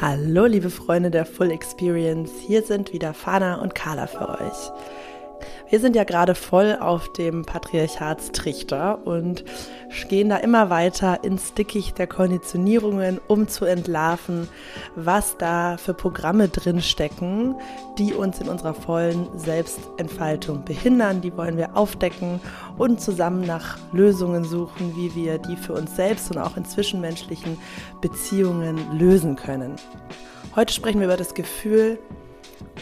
Hallo, liebe Freunde der Full Experience. Hier sind wieder Fana und Carla für euch. Wir sind ja gerade voll auf dem Patriarchatstrichter und gehen da immer weiter ins Dickicht der Konditionierungen, um zu entlarven, was da für Programme drinstecken, die uns in unserer vollen Selbstentfaltung behindern. Die wollen wir aufdecken und zusammen nach Lösungen suchen, wie wir die für uns selbst und auch in zwischenmenschlichen Beziehungen lösen können. Heute sprechen wir über das Gefühl,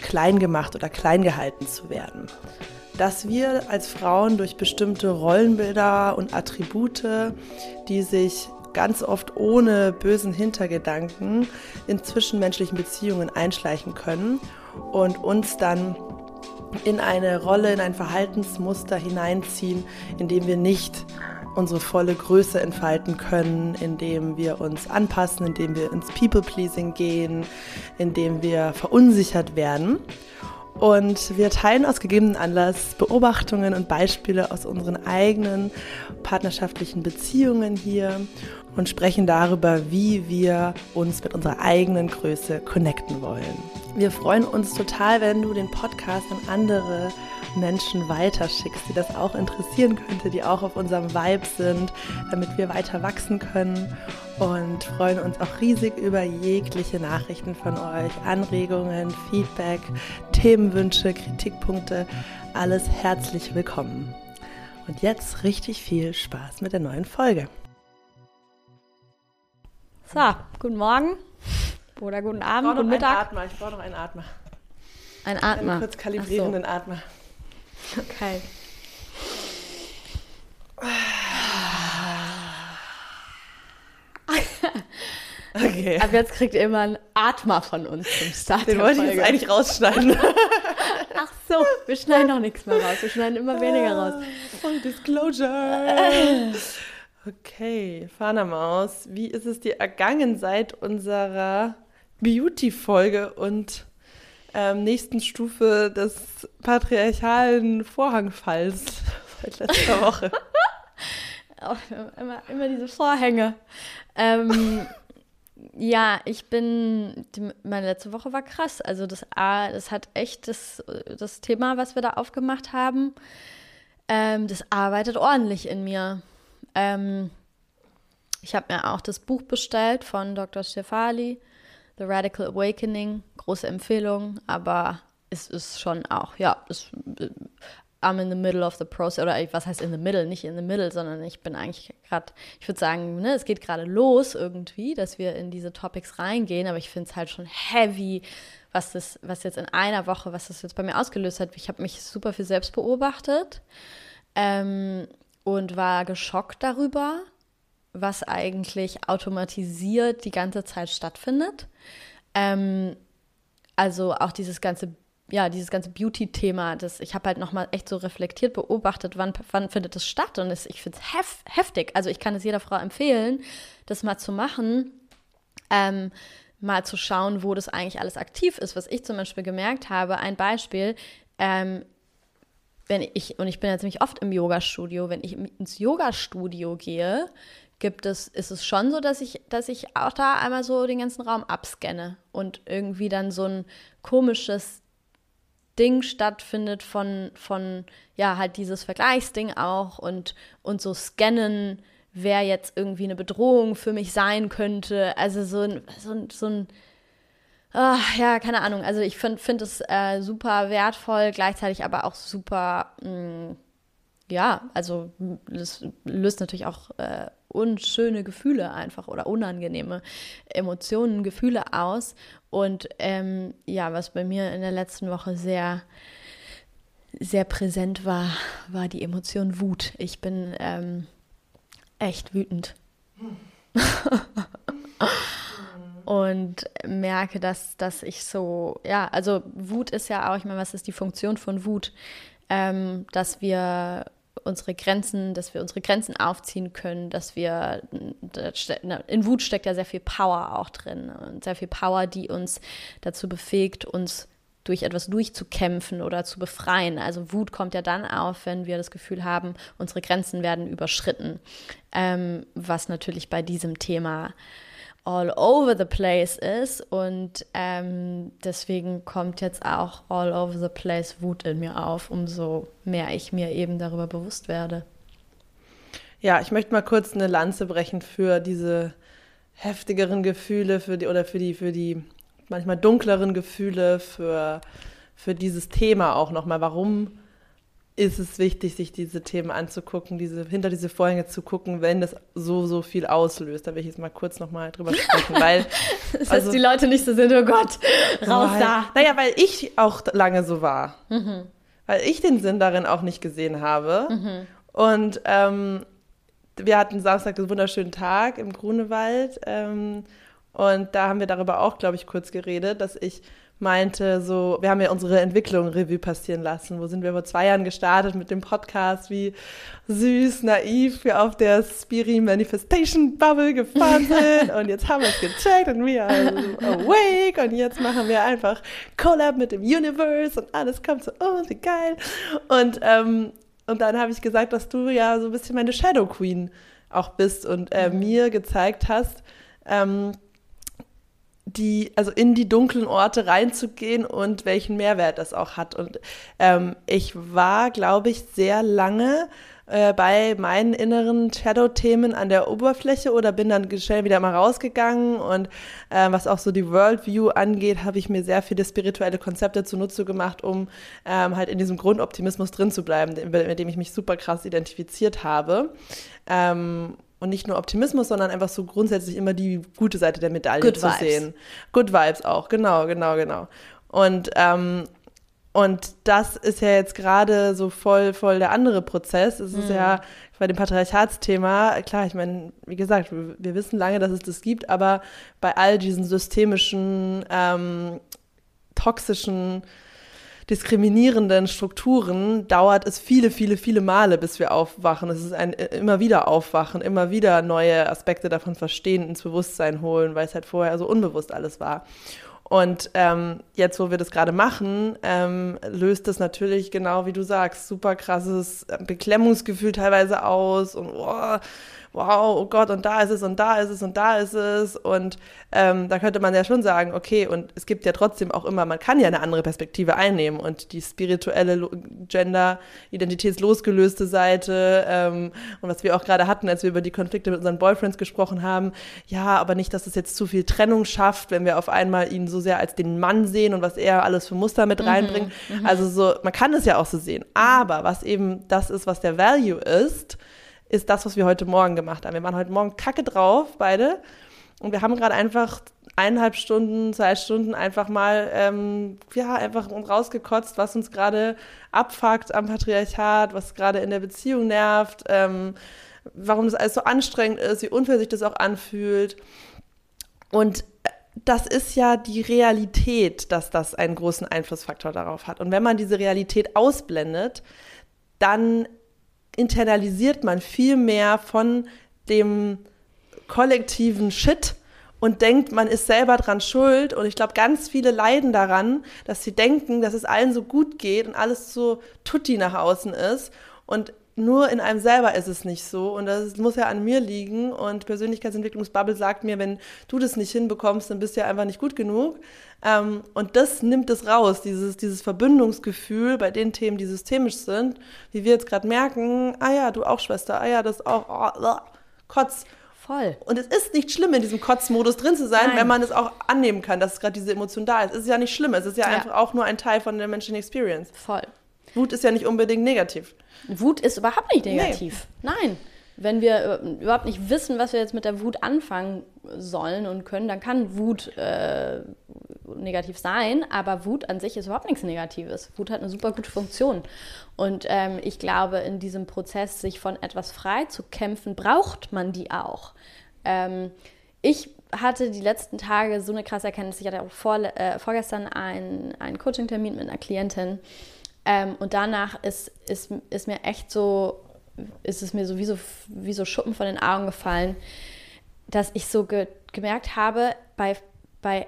klein gemacht oder klein gehalten zu werden. Dass wir als Frauen durch bestimmte Rollenbilder und Attribute, die sich ganz oft ohne bösen Hintergedanken in zwischenmenschlichen Beziehungen einschleichen können und uns dann in eine Rolle, in ein Verhaltensmuster hineinziehen, in dem wir nicht unsere volle Größe entfalten können, indem wir uns anpassen, indem wir ins People-Pleasing gehen, indem wir verunsichert werden. Und wir teilen aus gegebenen Anlass Beobachtungen und Beispiele aus unseren eigenen partnerschaftlichen Beziehungen hier und sprechen darüber, wie wir uns mit unserer eigenen Größe connecten wollen. Wir freuen uns total, wenn du den Podcast an andere Menschen weiterschickst, die das auch interessieren könnte, die auch auf unserem Vibe sind, damit wir weiter wachsen können und freuen uns auch riesig über jegliche Nachrichten von euch, Anregungen, Feedback, Themenwünsche, Kritikpunkte, alles herzlich willkommen. Und jetzt richtig viel Spaß mit der neuen Folge. So, guten Morgen oder guten Abend, guten Mittag. Atmer. Ich brauche noch einen Atmer. Ein Atmer. Einen kurz kalibrierenden so. Atmer. Okay. Okay. Ab jetzt kriegt ihr immer einen Atmer von uns zum Start. Den wollte ich jetzt eigentlich rausschneiden. Ach so, wir schneiden auch nichts mehr raus. Wir schneiden immer weniger raus. Full Disclosure. Okay, Fana Maus, wie ist es dir ergangen seit unserer Beauty-Folge und ähm, nächsten Stufe des patriarchalen Vorhangfalls seit letzter Woche. oh, immer, immer diese Vorhänge. Ähm, ja, ich bin, die, meine letzte Woche war krass. Also das A, das hat echt das, das Thema, was wir da aufgemacht haben, ähm, das arbeitet ordentlich in mir. Ähm, ich habe mir auch das Buch bestellt von Dr. Stefali The Radical Awakening, große Empfehlung, aber es ist schon auch, ja, es, äh, I'm in the middle of the process, oder was heißt in the middle, nicht in the middle, sondern ich bin eigentlich gerade, ich würde sagen, ne, es geht gerade los irgendwie, dass wir in diese Topics reingehen, aber ich finde es halt schon heavy, was das, was jetzt in einer Woche, was das jetzt bei mir ausgelöst hat. Ich habe mich super viel selbst beobachtet ähm, und war geschockt darüber, was eigentlich automatisiert die ganze Zeit stattfindet. Ähm, also auch dieses ganze ja, dieses ganze Beauty-Thema, das ich habe halt nochmal echt so reflektiert, beobachtet, wann, wann findet das statt und das, ich finde es hef heftig. Also ich kann es jeder Frau empfehlen, das mal zu machen, ähm, mal zu schauen, wo das eigentlich alles aktiv ist. Was ich zum Beispiel gemerkt habe, ein Beispiel, ähm, wenn ich, und ich bin ja ziemlich oft im Yoga-Studio, wenn ich ins Yoga-Studio gehe, gibt es, ist es schon so, dass ich, dass ich auch da einmal so den ganzen Raum abscanne und irgendwie dann so ein komisches Ding stattfindet von, von ja, halt dieses Vergleichsding auch und, und so scannen, wer jetzt irgendwie eine Bedrohung für mich sein könnte. Also so ein, so ein, so ein Ach, ja, keine Ahnung. Also ich finde find es äh, super wertvoll, gleichzeitig aber auch super, mh, mm, ja, also das löst natürlich auch äh, unschöne Gefühle einfach oder unangenehme Emotionen, Gefühle aus. Und ähm, ja, was bei mir in der letzten Woche sehr, sehr präsent war, war die Emotion Wut. Ich bin ähm, echt wütend. und merke, dass, dass ich so, ja, also Wut ist ja auch, ich meine, was ist die Funktion von Wut? Ähm, dass wir unsere Grenzen, dass wir unsere Grenzen aufziehen können, dass wir, in Wut steckt ja sehr viel Power auch drin und sehr viel Power, die uns dazu befähigt, uns durch etwas durchzukämpfen oder zu befreien. Also Wut kommt ja dann auf, wenn wir das Gefühl haben, unsere Grenzen werden überschritten, ähm, was natürlich bei diesem Thema all over the place ist und ähm, deswegen kommt jetzt auch all over the place Wut in mir auf, umso mehr ich mir eben darüber bewusst werde. Ja, ich möchte mal kurz eine Lanze brechen für diese heftigeren Gefühle, für die oder für die für die manchmal dunkleren Gefühle, für für dieses Thema auch nochmal. Warum ist es wichtig, sich diese Themen anzugucken, diese, hinter diese Vorhänge zu gucken, wenn das so, so viel auslöst. Da will ich jetzt mal kurz nochmal drüber sprechen, weil. das also, die Leute nicht so sind, oh Gott, raus weil, da. Naja, weil ich auch lange so war. Mhm. Weil ich den Sinn darin auch nicht gesehen habe. Mhm. Und ähm, wir hatten Samstag einen wunderschönen Tag im Grunewald. Ähm, und da haben wir darüber auch, glaube ich, kurz geredet, dass ich meinte, so, wir haben ja unsere Entwicklung Revue passieren lassen. Wo sind wir vor zwei Jahren gestartet mit dem Podcast? Wie süß, naiv wir auf der Spiri Manifestation Bubble gefahren sind. und jetzt haben wir es gecheckt und wir are awake. Und jetzt machen wir einfach Collab mit dem Universe und alles kommt zu uns, wie geil. Und, ähm, und dann habe ich gesagt, dass du ja so ein bisschen meine Shadow Queen auch bist und äh, mhm. mir gezeigt hast, ähm, die, also in die dunklen Orte reinzugehen und welchen Mehrwert das auch hat. Und ähm, ich war, glaube ich, sehr lange äh, bei meinen inneren Shadow-Themen an der Oberfläche oder bin dann schnell wieder mal rausgegangen. Und äh, was auch so die Worldview angeht, habe ich mir sehr viele spirituelle Konzepte zunutze gemacht, um ähm, halt in diesem Grundoptimismus drin zu bleiben, mit dem ich mich super krass identifiziert habe. Ähm, und nicht nur Optimismus, sondern einfach so grundsätzlich immer die gute Seite der Medaille Good zu Vibes. sehen. Good Vibes auch, genau, genau, genau. Und, ähm, und das ist ja jetzt gerade so voll, voll der andere Prozess. Es ist mhm. ja bei dem Patriarchatsthema, klar, ich meine, wie gesagt, wir, wir, wissen lange, dass es das gibt, aber bei all diesen systemischen, ähm, toxischen diskriminierenden Strukturen dauert es viele, viele, viele Male, bis wir aufwachen. Es ist ein äh, immer wieder Aufwachen, immer wieder neue Aspekte davon verstehen, ins Bewusstsein holen, weil es halt vorher so unbewusst alles war. Und ähm, jetzt, wo wir das gerade machen, ähm, löst das natürlich genau wie du sagst, super krasses Beklemmungsgefühl teilweise aus und oh, wow, oh Gott, und da ist es und da ist es und da ist es. Und ähm, da könnte man ja schon sagen, okay, und es gibt ja trotzdem auch immer, man kann ja eine andere Perspektive einnehmen und die spirituelle, Gender, identitätslosgelöste Seite ähm, und was wir auch gerade hatten, als wir über die Konflikte mit unseren Boyfriends gesprochen haben, ja, aber nicht, dass es jetzt zu viel Trennung schafft, wenn wir auf einmal ihn so sehr als den Mann sehen und was er alles für Muster mit mhm, reinbringt. Mhm, also so, man kann es ja auch so sehen. Aber was eben das ist, was der Value ist, ist das, was wir heute Morgen gemacht haben. Wir waren heute Morgen kacke drauf, beide. Und wir haben gerade einfach eineinhalb Stunden, zwei Stunden einfach mal, ähm, ja, einfach rausgekotzt, was uns gerade abfuckt am Patriarchat, was gerade in der Beziehung nervt, ähm, warum das alles so anstrengend ist, wie unfair sich das auch anfühlt. Und äh, das ist ja die Realität, dass das einen großen Einflussfaktor darauf hat. Und wenn man diese Realität ausblendet, dann internalisiert man viel mehr von dem kollektiven Shit und denkt, man ist selber dran schuld. Und ich glaube, ganz viele leiden daran, dass sie denken, dass es allen so gut geht und alles so tutti nach außen ist. Und nur in einem selber ist es nicht so. Und das muss ja an mir liegen. Und Persönlichkeitsentwicklungsbubble sagt mir, wenn du das nicht hinbekommst, dann bist du ja einfach nicht gut genug. Ähm, und das nimmt es raus, dieses, dieses Verbindungsgefühl bei den Themen, die systemisch sind, wie wir jetzt gerade merken, ah ja, du auch Schwester, ah ja, das auch, oh, Kotz. Voll. Und es ist nicht schlimm, in diesem Kotzmodus drin zu sein, Nein. wenn man es auch annehmen kann, dass gerade diese Emotion da ist. Es ist ja nicht schlimm, es ist ja, ja, einfach auch nur ein Teil von der menschlichen Experience. Voll. Wut ist ja nicht unbedingt negativ. Wut ist überhaupt nicht negativ. Nee. Nein wenn wir äh, überhaupt nicht wissen, was wir jetzt mit der Wut anfangen sollen und können, dann kann Wut äh, negativ sein, aber Wut an sich ist überhaupt nichts Negatives. Wut hat eine super gute Funktion. Und ähm, ich glaube, in diesem Prozess, sich von etwas frei zu kämpfen, braucht man die auch. Ähm, ich hatte die letzten Tage so eine krasse Erkenntnis. Ich hatte auch vor, äh, vorgestern einen, einen Coaching-Termin mit einer Klientin. Ähm, und danach ist, ist, ist mir echt so ist es mir so wie, so wie so Schuppen von den Augen gefallen, dass ich so ge gemerkt habe, bei, bei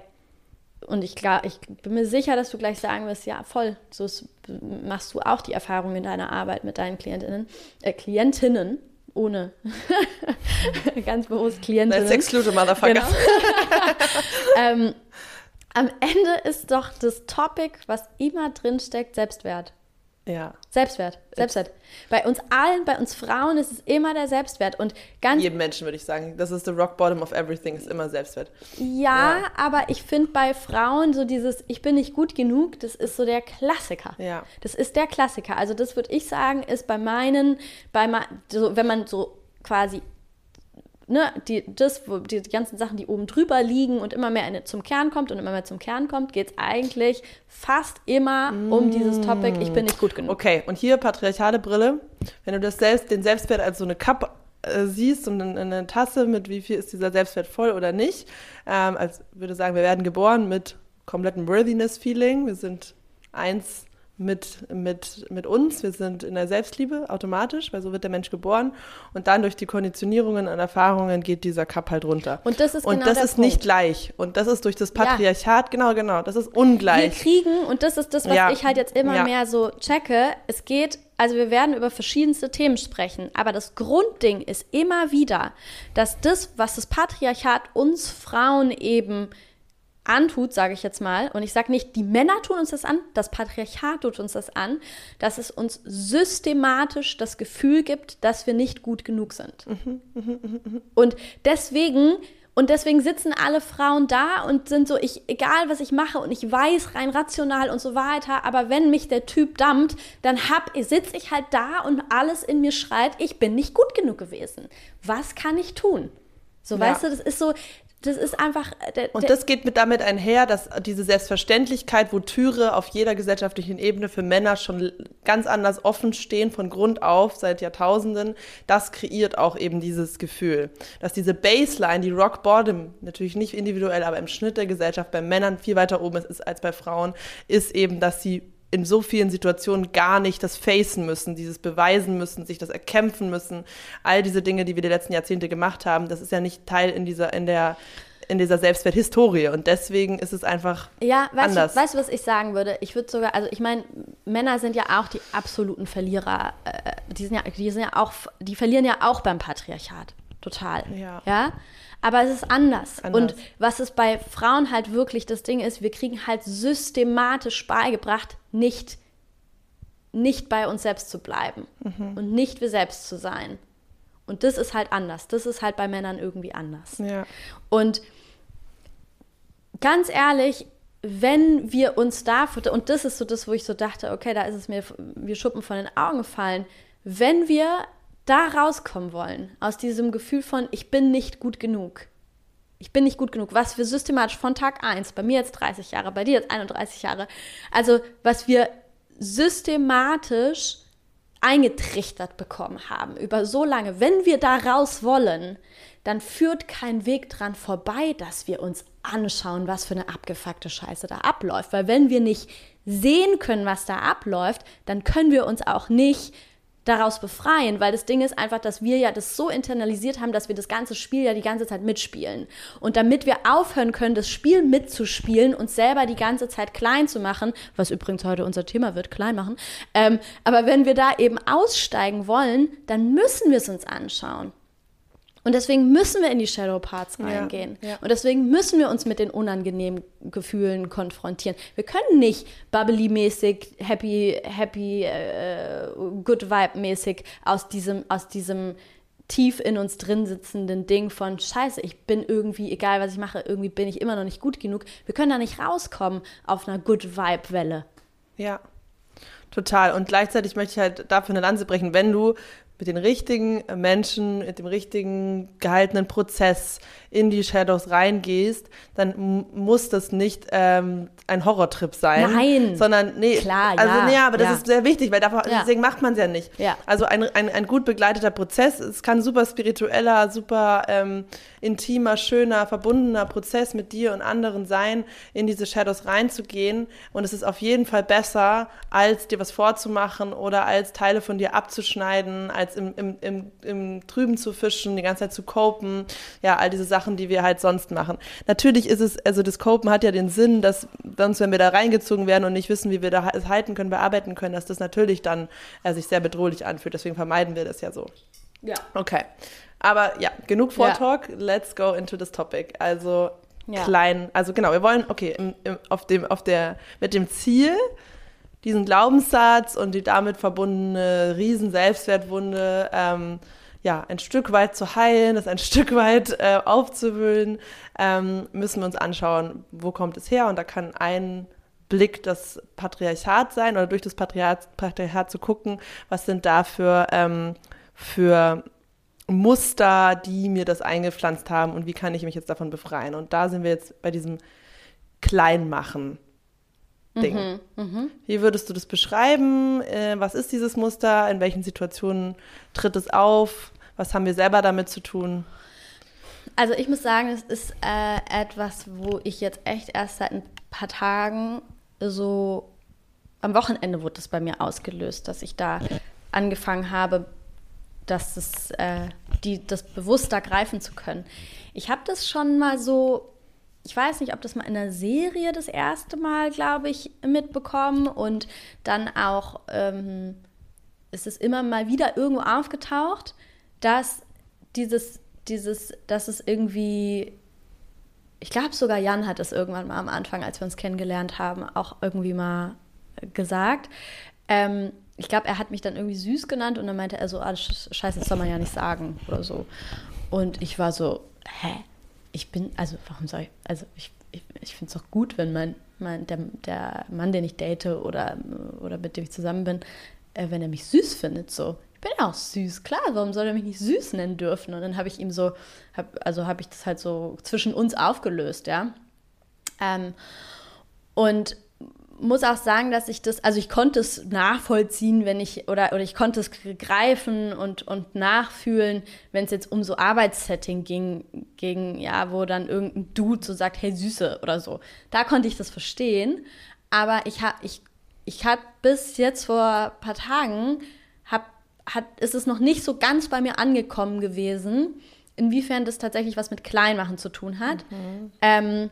und ich, ich bin mir sicher, dass du gleich sagen wirst, ja, voll, so machst du auch die Erfahrung in deiner Arbeit mit deinen Klientinnen, äh, Klientinnen, ohne ganz bewusst Klienten. Let's exclude motherfucker. Genau. ähm, am Ende ist doch das Topic, was immer drin steckt, Selbstwert. Ja. Selbstwert. Selbstwert. Bei uns allen, bei uns Frauen ist es immer der Selbstwert. Und ganz. Jedem Menschen würde ich sagen. Das ist the rock bottom of everything, ist immer Selbstwert. Ja, ja. aber ich finde bei Frauen so dieses Ich bin nicht gut genug, das ist so der Klassiker. Ja. Das ist der Klassiker. Also, das würde ich sagen, ist bei meinen, bei so, wenn man so quasi ne, die, das, die, die ganzen Sachen, die oben drüber liegen und immer mehr zum Kern kommt und immer mehr zum Kern kommt, geht es eigentlich fast immer mm. um dieses Topic, ich bin nicht gut genug. Okay, und hier patriarchale Brille. Wenn du das selbst, den Selbstwert als so eine Cup äh, siehst und eine, eine, Tasse mit wie viel ist dieser Selbstwert voll oder nicht, ähm, als würde sagen, wir werden geboren mit komplettem Worthiness-Feeling, wir sind eins mit, mit, mit uns. Wir sind in der Selbstliebe automatisch, weil so wird der Mensch geboren. Und dann durch die Konditionierungen und Erfahrungen geht dieser Cup halt runter. Und das ist, und genau das ist Punkt. nicht gleich. Und das ist durch das Patriarchat, ja. genau, genau, das ist ungleich. Wir kriegen, und das ist das, was ja. ich halt jetzt immer ja. mehr so checke, es geht, also wir werden über verschiedenste Themen sprechen, aber das Grundding ist immer wieder, dass das, was das Patriarchat uns Frauen eben antut, sage ich jetzt mal, und ich sage nicht, die Männer tun uns das an, das Patriarchat tut uns das an, dass es uns systematisch das Gefühl gibt, dass wir nicht gut genug sind. und deswegen und deswegen sitzen alle Frauen da und sind so, ich, egal was ich mache und ich weiß rein rational und so weiter, aber wenn mich der Typ dammt, dann sitze ich halt da und alles in mir schreit, ich bin nicht gut genug gewesen. Was kann ich tun? So, ja. weißt du, das ist so, das ist einfach. Äh, der, und das geht mit damit einher, dass diese Selbstverständlichkeit, wo Türe auf jeder gesellschaftlichen Ebene für Männer schon ganz anders offen stehen, von Grund auf, seit Jahrtausenden, das kreiert auch eben dieses Gefühl. Dass diese Baseline, die Rock Bottom, natürlich nicht individuell, aber im Schnitt der Gesellschaft bei Männern viel weiter oben ist als bei Frauen, ist eben, dass sie in so vielen Situationen gar nicht das facen müssen, dieses beweisen müssen, sich das erkämpfen müssen. All diese Dinge, die wir die letzten Jahrzehnte gemacht haben, das ist ja nicht Teil in dieser, in der in dieser Selbstwerthistorie und deswegen ist es einfach ja, weißt anders. Du, weißt du, was ich sagen würde? Ich würde sogar, also ich meine, Männer sind ja auch die absoluten Verlierer. Äh, die sind ja, die sind ja auch, die verlieren ja auch beim Patriarchat. Total. Ja. ja? Aber es ist anders. anders. Und was es bei Frauen halt wirklich das Ding ist, wir kriegen halt systematisch beigebracht, nicht, nicht bei uns selbst zu bleiben mhm. und nicht wir selbst zu sein. Und das ist halt anders. Das ist halt bei Männern irgendwie anders. Ja. Und ganz ehrlich, wenn wir uns dafür, und das ist so das, wo ich so dachte, okay, da ist es mir wie Schuppen von den Augen gefallen, wenn wir da rauskommen wollen, aus diesem Gefühl von, ich bin nicht gut genug. Ich bin nicht gut genug, was wir systematisch von Tag 1, bei mir jetzt 30 Jahre, bei dir jetzt 31 Jahre, also was wir systematisch eingetrichtert bekommen haben über so lange, wenn wir da raus wollen, dann führt kein Weg dran vorbei, dass wir uns anschauen, was für eine abgefuckte Scheiße da abläuft. Weil wenn wir nicht sehen können, was da abläuft, dann können wir uns auch nicht daraus befreien, weil das Ding ist einfach, dass wir ja das so internalisiert haben, dass wir das ganze Spiel ja die ganze Zeit mitspielen. Und damit wir aufhören können, das Spiel mitzuspielen, uns selber die ganze Zeit klein zu machen, was übrigens heute unser Thema wird, klein machen, ähm, aber wenn wir da eben aussteigen wollen, dann müssen wir es uns anschauen. Und deswegen müssen wir in die Shadow Parts reingehen. Ja, ja. Und deswegen müssen wir uns mit den unangenehmen Gefühlen konfrontieren. Wir können nicht bubbly-mäßig, happy, happy, äh, good vibe-mäßig aus diesem, aus diesem tief in uns drin sitzenden Ding von Scheiße, ich bin irgendwie, egal was ich mache, irgendwie bin ich immer noch nicht gut genug. Wir können da nicht rauskommen auf einer Good Vibe-Welle. Ja. Total. Und gleichzeitig möchte ich halt dafür eine Lanze brechen, wenn du mit den richtigen Menschen, mit dem richtigen gehaltenen Prozess in die Shadows reingehst, dann muss das nicht ähm, ein Horrortrip sein. Nein. Sondern, nee, Klar, also, ja. nee, aber das ja. ist sehr wichtig, weil davor, ja. deswegen macht man es ja nicht. Ja. Also ein, ein, ein gut begleiteter Prozess, es kann super spiritueller, super ähm, intimer, schöner, verbundener Prozess mit dir und anderen sein, in diese Shadows reinzugehen. Und es ist auf jeden Fall besser, als dir was vorzumachen oder als Teile von dir abzuschneiden, als im, im, im, im Trüben zu fischen, die ganze Zeit zu copen. Ja, all diese Sachen die wir halt sonst machen. Natürlich ist es, also das Copen hat ja den Sinn, dass sonst, wenn wir da reingezogen werden und nicht wissen, wie wir da es halten können, bearbeiten können, dass das natürlich dann äh, sich sehr bedrohlich anfühlt. Deswegen vermeiden wir das ja so. Ja. Okay. Aber ja, genug Vortalk. Ja. Let's go into this topic. Also ja. klein, also genau, wir wollen, okay, im, im, auf dem, auf der, mit dem Ziel, diesen Glaubenssatz und die damit verbundene riesen Selbstwertwunde ähm, ja, ein Stück weit zu heilen, das ein Stück weit äh, aufzuwühlen, ähm, müssen wir uns anschauen, wo kommt es her. Und da kann ein Blick das Patriarchat sein oder durch das Patriarchat, Patriarchat zu gucken, was sind da für, ähm, für Muster, die mir das eingepflanzt haben und wie kann ich mich jetzt davon befreien. Und da sind wir jetzt bei diesem Kleinmachen. Ding. Mhm, mh. Wie würdest du das beschreiben? Äh, was ist dieses Muster? In welchen Situationen tritt es auf? Was haben wir selber damit zu tun? Also ich muss sagen, es ist äh, etwas, wo ich jetzt echt erst seit ein paar Tagen so am Wochenende wurde das bei mir ausgelöst, dass ich da angefangen habe, dass es, äh, die, das bewusster greifen zu können. Ich habe das schon mal so, ich weiß nicht, ob das mal in der Serie das erste Mal, glaube ich, mitbekommen und dann auch ähm, ist es immer mal wieder irgendwo aufgetaucht, dass dieses, dieses, dass es irgendwie ich glaube sogar Jan hat es irgendwann mal am Anfang, als wir uns kennengelernt haben, auch irgendwie mal gesagt. Ähm, ich glaube, er hat mich dann irgendwie süß genannt und dann meinte er so, ah, scheiße, das soll man ja nicht sagen oder so. Und ich war so, hä? Ich bin, also warum soll ich, also ich, ich, ich finde es doch gut, wenn mein, mein der, der Mann, den ich date oder, oder mit dem ich zusammen bin, äh, wenn er mich süß findet, so. Ich bin ja auch süß, klar, warum soll er mich nicht süß nennen dürfen? Und dann habe ich ihm so, hab, also habe ich das halt so zwischen uns aufgelöst, ja. Ähm, und muss auch sagen, dass ich das, also ich konnte es nachvollziehen, wenn ich, oder, oder ich konnte es greifen und, und nachfühlen, wenn es jetzt um so Arbeitssetting ging, gegen, ja, wo dann irgendein Dude so sagt, hey Süße oder so. Da konnte ich das verstehen. Aber ich habe, ich, ich habe bis jetzt vor ein paar Tagen, hab, hat, ist es noch nicht so ganz bei mir angekommen gewesen, inwiefern das tatsächlich was mit Kleinmachen zu tun hat. Mhm. Ähm,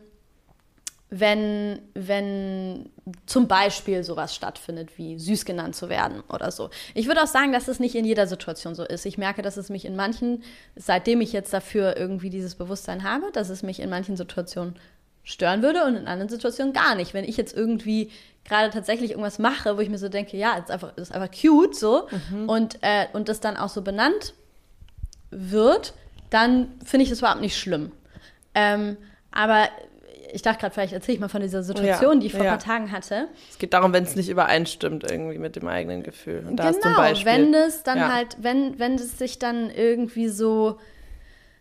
wenn, wenn zum Beispiel sowas stattfindet, wie süß genannt zu werden oder so. Ich würde auch sagen, dass es nicht in jeder Situation so ist. Ich merke, dass es mich in manchen, seitdem ich jetzt dafür irgendwie dieses Bewusstsein habe, dass es mich in manchen Situationen stören würde und in anderen Situationen gar nicht. Wenn ich jetzt irgendwie gerade tatsächlich irgendwas mache, wo ich mir so denke, ja, ist einfach, ist einfach cute so mhm. und, äh, und das dann auch so benannt wird, dann finde ich das überhaupt nicht schlimm. Ähm, aber ich dachte gerade, vielleicht erzähle ich mal von dieser Situation, ja, die ich vor ja. ein paar Tagen hatte. Es geht darum, wenn es nicht übereinstimmt irgendwie mit dem eigenen Gefühl. Und da genau, hast du ein genau, Beispiel. wenn es dann ja. halt, wenn, wenn es sich dann irgendwie so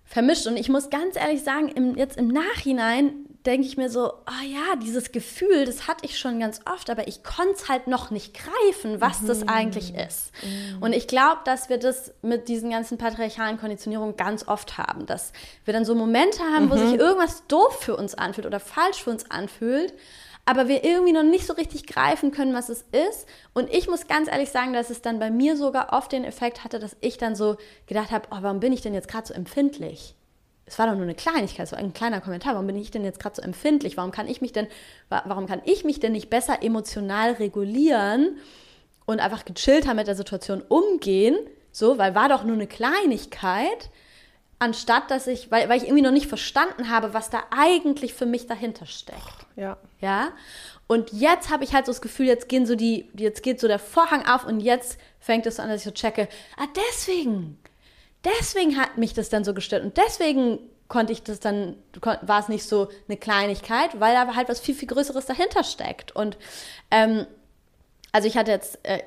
vermischt. Und ich muss ganz ehrlich sagen, im, jetzt im Nachhinein denke ich mir so, oh ja, dieses Gefühl, das hatte ich schon ganz oft, aber ich konnte es halt noch nicht greifen, was mhm. das eigentlich ist. Mhm. Und ich glaube, dass wir das mit diesen ganzen patriarchalen Konditionierungen ganz oft haben, dass wir dann so Momente haben, mhm. wo sich irgendwas doof für uns anfühlt oder falsch für uns anfühlt, aber wir irgendwie noch nicht so richtig greifen können, was es ist. Und ich muss ganz ehrlich sagen, dass es dann bei mir sogar oft den Effekt hatte, dass ich dann so gedacht habe, oh, warum bin ich denn jetzt gerade so empfindlich? Es war doch nur eine Kleinigkeit, so ein kleiner Kommentar. Warum bin ich denn jetzt gerade so empfindlich? Warum kann ich mich denn, warum kann ich mich denn nicht besser emotional regulieren und einfach gechillter mit der Situation umgehen? So, weil war doch nur eine Kleinigkeit, anstatt dass ich, weil, weil ich irgendwie noch nicht verstanden habe, was da eigentlich für mich dahinter steckt. Ja. Ja. Und jetzt habe ich halt so das Gefühl, jetzt gehen so die, jetzt geht so der Vorhang auf und jetzt fängt es an, dass ich so checke, ah, deswegen deswegen hat mich das dann so gestört und deswegen konnte ich das dann, war es nicht so eine Kleinigkeit, weil da halt was viel, viel Größeres dahinter steckt. Und ähm, also ich hatte jetzt, äh,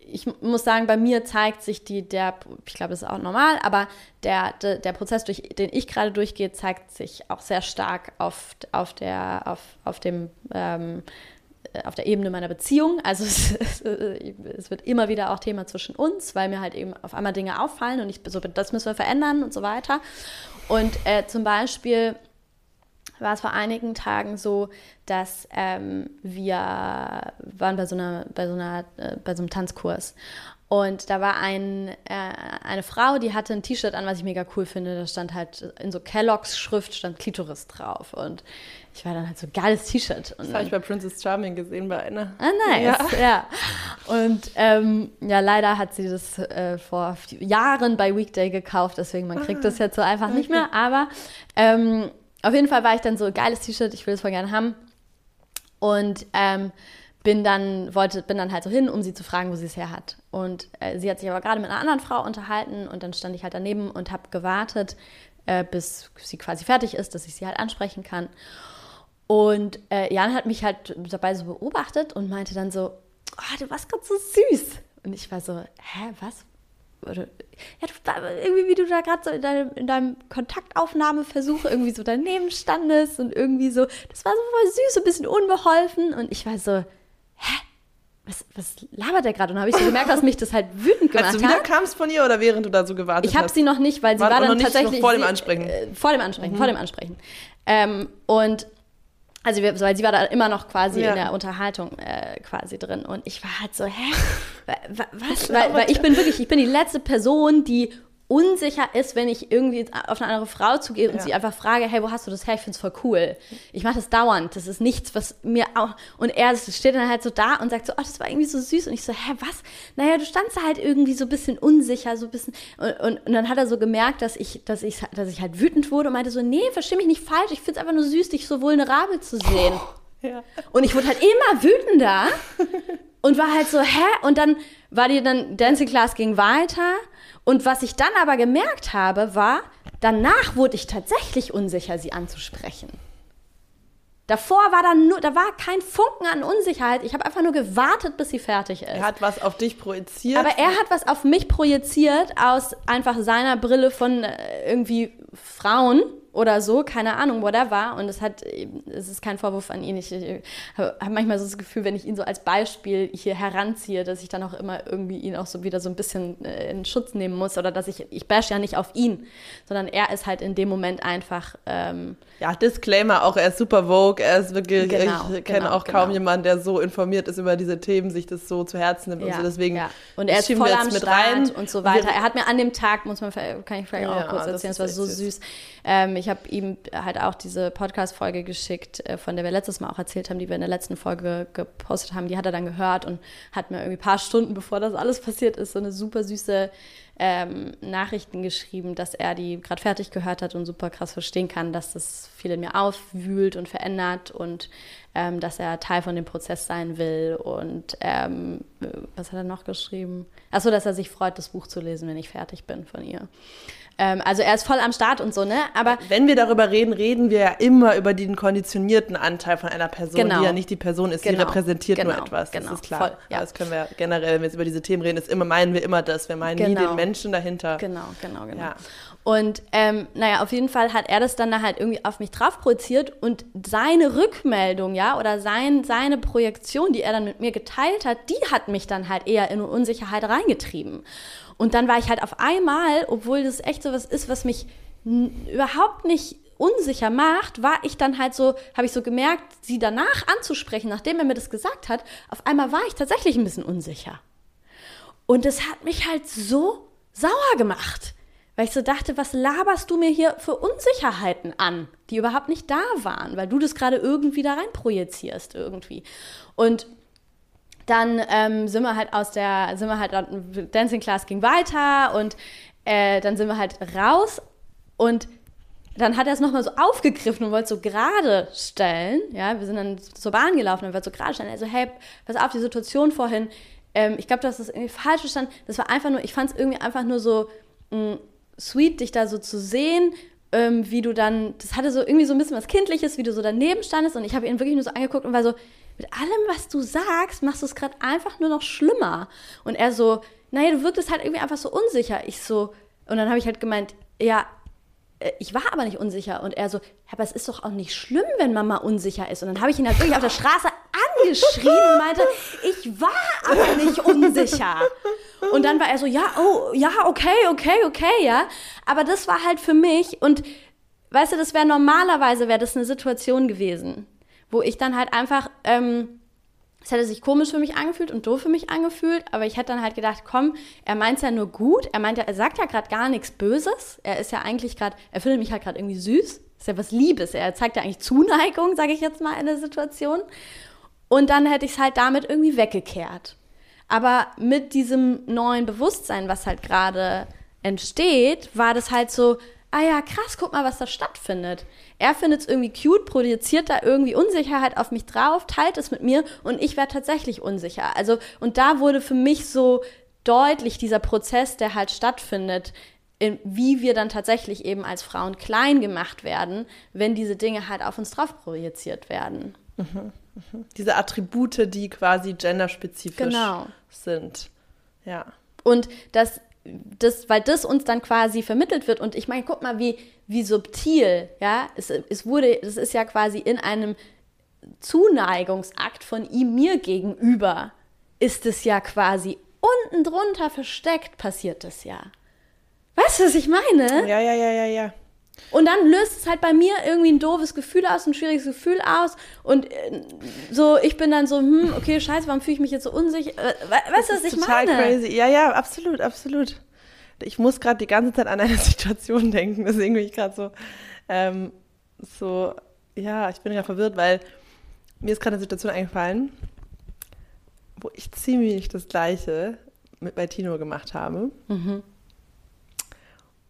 ich muss sagen, bei mir zeigt sich die, der, ich glaube, das ist auch normal, aber der, der, der Prozess, durch den ich gerade durchgehe, zeigt sich auch sehr stark auf, auf, der, auf, auf dem ähm, äh, auf der Ebene meiner Beziehung. Also es, es, wird immer wieder auch Thema zwischen uns, weil mir halt eben auf einmal Dinge auffallen und ich so, das müssen wir verändern und so weiter. Und äh, zum Beispiel war es vor einigen Tagen so, dass ähm, wir waren bei so einer, bei so einer, äh, bei so einem Tanzkurs Und da war ein, äh, eine Frau, die hatte ein T-Shirt an, was ich mega cool finde. Da stand halt in so Kelloggs Schrift stand Klitoris drauf. Und ich war dann halt so geiles T-Shirt. Das habe ich bei Princess Charming gesehen bei einer. Ah, nice, ja. ja. Und ähm, ja, leider hat sie das äh, vor Jahren bei Weekday gekauft, deswegen man kriegt ah, das jetzt so einfach okay. nicht mehr. Aber ähm, auf jeden Fall war ich dann so, geiles T-Shirt, ich will es voll gerne haben. Und ähm, bin dann, wollte, bin dann halt so hin, um sie zu fragen, wo sie es her hat. Und äh, sie hat sich aber gerade mit einer anderen Frau unterhalten und dann stand ich halt daneben und habe gewartet, äh, bis sie quasi fertig ist, dass ich sie halt ansprechen kann. Und äh, Jan hat mich halt dabei so beobachtet und meinte dann so, oh, du warst gerade so süß. Und ich war so, hä, was? Ja, du, irgendwie, wie du da gerade so in deinem, in deinem Kontaktaufnahmeversuch irgendwie so daneben standest und irgendwie so, das war so voll süß, ein bisschen unbeholfen. Und ich war so? Was, was labert der gerade? Und habe ich so gemerkt, dass mich das halt wütend gemacht hat. Als du wieder kamst von ihr oder während du da so gewartet ich hast? Ich habe sie noch nicht, weil sie war, war dann tatsächlich... vor dem Ansprechen? äh, vor dem Ansprechen, mhm. vor dem Ansprechen. Ähm, und also weil sie war da immer noch quasi ja. in der Unterhaltung äh, quasi drin und ich war halt so, hä? Was? weil, weil ich bin wirklich, ich bin die letzte Person, die unsicher ist, wenn ich irgendwie auf eine andere Frau zugehe und ja. sie einfach frage, hey, wo hast du das her? Ich finde es voll cool. Ich mache das dauernd. Das ist nichts, was mir auch. Und er steht dann halt so da und sagt so, oh, das war irgendwie so süß. Und ich so, hä, was? Naja, du standst da halt irgendwie so ein bisschen unsicher, so ein bisschen. Und, und, und dann hat er so gemerkt, dass ich, dass ich, dass ich halt wütend wurde und meinte so, nee, versteh mich nicht falsch. Ich finde es einfach nur süß, dich so vulnerabel zu sehen. Oh, ja. Und ich wurde halt immer wütender und war halt so, hä? Und dann war die dann, Dancing Class ging weiter und was ich dann aber gemerkt habe, war, danach wurde ich tatsächlich unsicher, sie anzusprechen. Davor war da nur, da war kein Funken an Unsicherheit. Ich habe einfach nur gewartet, bis sie fertig ist. Er hat was auf dich projiziert. Aber er hat was auf mich projiziert aus einfach seiner Brille von äh, irgendwie Frauen oder so, keine Ahnung, war. Und es hat, es ist kein Vorwurf an ihn. Ich, ich habe manchmal so das Gefühl, wenn ich ihn so als Beispiel hier heranziehe, dass ich dann auch immer irgendwie ihn auch so wieder so ein bisschen äh, in Schutz nehmen muss oder dass ich, ich bash ja nicht auf ihn, sondern er ist halt in dem Moment einfach. Ähm, ja, Disclaimer auch, er ist super Vogue, er ist wirklich, genau, ich kenne genau, auch kaum genau. jemanden, der so informiert ist über diese Themen, sich das so zu Herzen nimmt ja, und so. Deswegen ja. Und er ist voll am mit rein und so weiter. Er hat mir an dem Tag, muss man, kann ich vielleicht auch ja, kurz erzählen, es war so süß. süß. Ähm, ich habe ihm halt auch diese Podcast-Folge geschickt, äh, von der wir letztes Mal auch erzählt haben, die wir in der letzten Folge gepostet haben. Die hat er dann gehört und hat mir irgendwie ein paar Stunden, bevor das alles passiert ist, so eine super süße ähm, Nachrichten geschrieben, dass er die gerade fertig gehört hat und super krass verstehen kann, dass das viel in mir aufwühlt und verändert und ähm, dass er Teil von dem Prozess sein will. Und ähm, was hat er noch geschrieben? Achso, dass er sich freut, das Buch zu lesen, wenn ich fertig bin von ihr. Ähm, also er ist voll am Start und so, ne? Aber wenn wir darüber reden, reden wir ja immer über den konditionierten Anteil von einer Person, genau. die ja nicht die Person ist, genau. die repräsentiert genau. nur etwas. Genau. Das ist klar. Voll, ja. Das können wir generell, wenn wir jetzt über diese Themen reden, ist immer, meinen wir immer das. Wir meinen nie den genau. Menschen dahinter. Genau, genau, genau. Ja. Und ähm, naja, auf jeden Fall hat er das dann halt irgendwie auf mich drauf projiziert und seine Rückmeldung, ja, oder sein, seine Projektion, die er dann mit mir geteilt hat, die hat mich dann halt eher in Unsicherheit reingetrieben. Und dann war ich halt auf einmal, obwohl das echt so was ist, was mich überhaupt nicht unsicher macht, war ich dann halt so, habe ich so gemerkt, sie danach anzusprechen, nachdem er mir das gesagt hat, auf einmal war ich tatsächlich ein bisschen unsicher. Und es hat mich halt so sauer gemacht, weil ich so dachte, was laberst du mir hier für Unsicherheiten an, die überhaupt nicht da waren, weil du das gerade irgendwie da rein projizierst irgendwie. Und dann ähm, sind wir halt aus der, sind wir halt, Dancing Class ging weiter und äh, dann sind wir halt raus und dann hat er es nochmal so aufgegriffen und wollte so gerade stellen. Ja, wir sind dann zur Bahn gelaufen und wollte so gerade stellen. Also, hey, pass auf, die Situation vorhin, ähm, ich glaube, du hast das irgendwie falsch verstanden. Das war einfach nur, ich fand es irgendwie einfach nur so mh, mm, sweet, dich da so zu sehen, ähm, wie du dann, das hatte so irgendwie so ein bisschen was Kindliches, wie du so daneben standest und ich habe ihn wirklich nur so angeguckt und war so, mit allem, was du sagst, machst du es gerade einfach nur noch schlimmer. Und er so, naja, du wirktest halt irgendwie einfach so unsicher. Ich so, und dann habe ich halt gemeint, ja, äh, ich war aber nicht unsicher. Und er so, aber es ist doch auch nicht schlimm, wenn Mama unsicher ist. Und dann habe ich ihn halt wirklich auf der Straße angeschrien und meinte, ich war aber nicht unsicher. Und dann war er so, ja, oh, ja, okay, okay, okay, ja. Aber das war halt für mich und weißt du, das wäre normalerweise, wäre das eine Situation gewesen wo ich dann halt einfach ähm, es hätte sich komisch für mich angefühlt und doof für mich angefühlt, aber ich hätte dann halt gedacht, komm, er meint es ja nur gut, er meint ja, er sagt ja gerade gar nichts Böses, er ist ja eigentlich gerade, er findet mich halt gerade irgendwie süß, ist ja was Liebes, er zeigt ja eigentlich Zuneigung, sage ich jetzt mal in der Situation. Und dann hätte ich es halt damit irgendwie weggekehrt. Aber mit diesem neuen Bewusstsein, was halt gerade entsteht, war das halt so, ah ja, krass, guck mal, was da stattfindet. Er findet es irgendwie cute, projiziert da irgendwie Unsicherheit auf mich drauf, teilt es mit mir und ich werde tatsächlich unsicher. Also, und da wurde für mich so deutlich dieser Prozess, der halt stattfindet, in, wie wir dann tatsächlich eben als Frauen klein gemacht werden, wenn diese Dinge halt auf uns drauf projiziert werden. Mhm, mhm. Diese Attribute, die quasi genderspezifisch genau. sind. Ja. Und das das, weil das uns dann quasi vermittelt wird. Und ich meine, guck mal, wie, wie subtil, ja, es, es wurde, es ist ja quasi in einem Zuneigungsakt von ihm mir gegenüber, ist es ja quasi unten drunter versteckt, passiert das ja. Weißt du, was ich meine? Ja, ja, ja, ja, ja. Und dann löst es halt bei mir irgendwie ein doofes Gefühl aus, ein schwieriges Gefühl aus. Und äh, so, ich bin dann so, hm, okay, scheiße, warum fühle ich mich jetzt so unsicher? Äh, weißt du, was ich total meine? Total crazy. Ja, ja, absolut, absolut. Ich muss gerade die ganze Zeit an eine Situation denken, deswegen bin ich gerade so, ähm, so, ja, ich bin gerade verwirrt, weil mir ist gerade eine Situation eingefallen, wo ich ziemlich das Gleiche mit bei Tino gemacht habe. Mhm.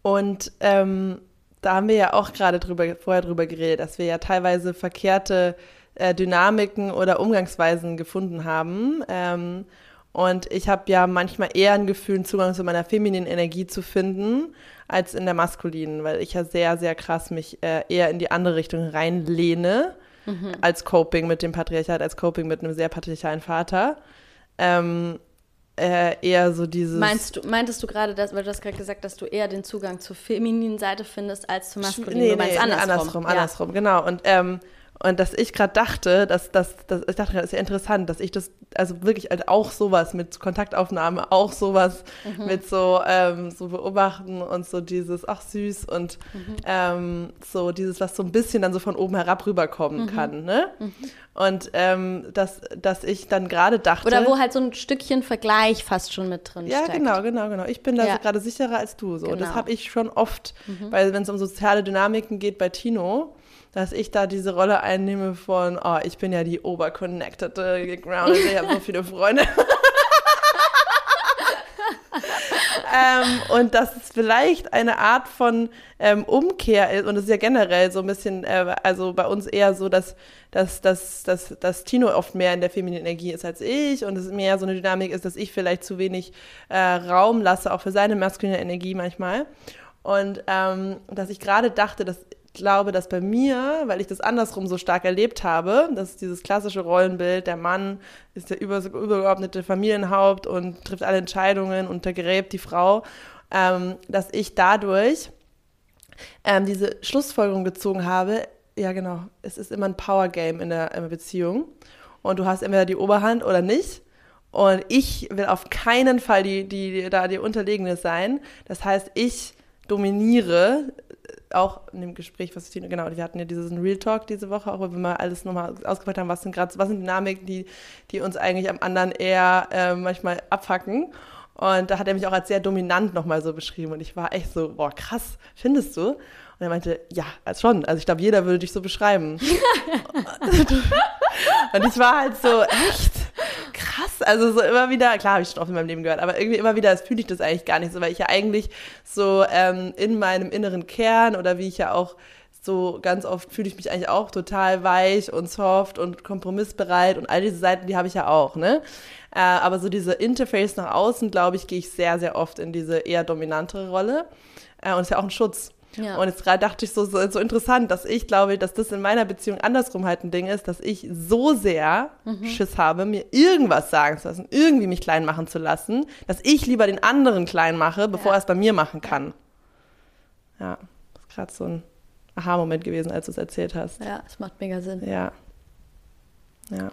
Und ähm, da haben wir ja auch gerade drüber, vorher drüber geredet, dass wir ja teilweise verkehrte äh, Dynamiken oder Umgangsweisen gefunden haben. Ähm, und ich habe ja manchmal eher ein Gefühl, einen Zugang zu meiner femininen Energie zu finden, als in der maskulinen, weil ich ja sehr, sehr krass mich äh, eher in die andere Richtung reinlehne, mhm. als Coping mit dem Patriarchat, als Coping mit einem sehr patriarchalen Vater. Ähm, äh, eher so dieses. Meinst du, meintest du gerade, dass, weil du hast gerade gesagt, dass du eher den Zugang zur femininen Seite findest als zur maskulinen? Nee, du meinst nee, andersrum. Andersrum, ja. andersrum, genau. Und ähm, und dass ich gerade dachte, dass, dass, dass ich dachte, das ist ja interessant, dass ich das, also wirklich also auch sowas mit Kontaktaufnahme, auch sowas mhm. mit so, ähm, so beobachten und so dieses, ach süß und mhm. ähm, so dieses, was so ein bisschen dann so von oben herab rüberkommen mhm. kann, ne? Mhm. Und ähm, dass, dass ich dann gerade dachte. Oder wo halt so ein Stückchen Vergleich fast schon mit drin ja, steckt. Ja, genau, genau, genau. Ich bin da ja. gerade sicherer als du. So. Genau. Und das habe ich schon oft, mhm. weil wenn es um soziale Dynamiken geht bei Tino, dass ich da diese Rolle einnehme von, oh, ich bin ja die oberconnectede, gegrounded, ich habe so viele Freunde. ähm, und dass es vielleicht eine Art von ähm, Umkehr ist, und es ist ja generell so ein bisschen, äh, also bei uns eher so, dass, dass, dass, dass, dass Tino oft mehr in der femininen Energie ist als ich und es mehr so eine Dynamik ist, dass ich vielleicht zu wenig äh, Raum lasse, auch für seine maskuline Energie manchmal. Und ähm, dass ich gerade dachte, dass glaube, dass bei mir, weil ich das andersrum so stark erlebt habe, dass dieses klassische Rollenbild, der Mann ist der über, übergeordnete Familienhaupt und trifft alle Entscheidungen, untergräbt die Frau, ähm, dass ich dadurch ähm, diese Schlussfolgerung gezogen habe, ja genau, es ist immer ein Power-Game in der, in der Beziehung und du hast entweder die Oberhand oder nicht. Und ich will auf keinen Fall die, die, die da die Unterlegene sein. Das heißt, ich dominiere auch in dem Gespräch, was ich, genau, wir hatten ja diesen Real Talk diese Woche, auch wo wir mal alles nochmal ausgepackt haben, was sind gerade, was sind Dynamiken, die, die uns eigentlich am anderen eher äh, manchmal abfacken. Und da hat er mich auch als sehr dominant nochmal so beschrieben. Und ich war echt so, boah, krass, findest du? Und er meinte, ja, als schon. Also ich glaube, jeder würde dich so beschreiben. und ich war halt so, echt? krass. Also so immer wieder, klar habe ich schon oft in meinem Leben gehört, aber irgendwie immer wieder fühle ich das eigentlich gar nicht so, weil ich ja eigentlich so ähm, in meinem inneren Kern oder wie ich ja auch so ganz oft fühle ich mich eigentlich auch total weich und soft und kompromissbereit und all diese Seiten, die habe ich ja auch, ne? Äh, aber so diese Interface nach außen, glaube ich, gehe ich sehr, sehr oft in diese eher dominantere Rolle. Äh, und ist ja auch ein Schutz. Ja. Und jetzt gerade dachte ich so, so, so, interessant, dass ich glaube, dass das in meiner Beziehung andersrum halt ein Ding ist, dass ich so sehr mhm. Schiss habe, mir irgendwas sagen zu lassen, irgendwie mich klein machen zu lassen, dass ich lieber den anderen klein mache, bevor ja. er es bei mir machen kann. Ja, das ist gerade so ein Aha-Moment gewesen, als du es erzählt hast. Ja, es macht mega Sinn. Ja. Ja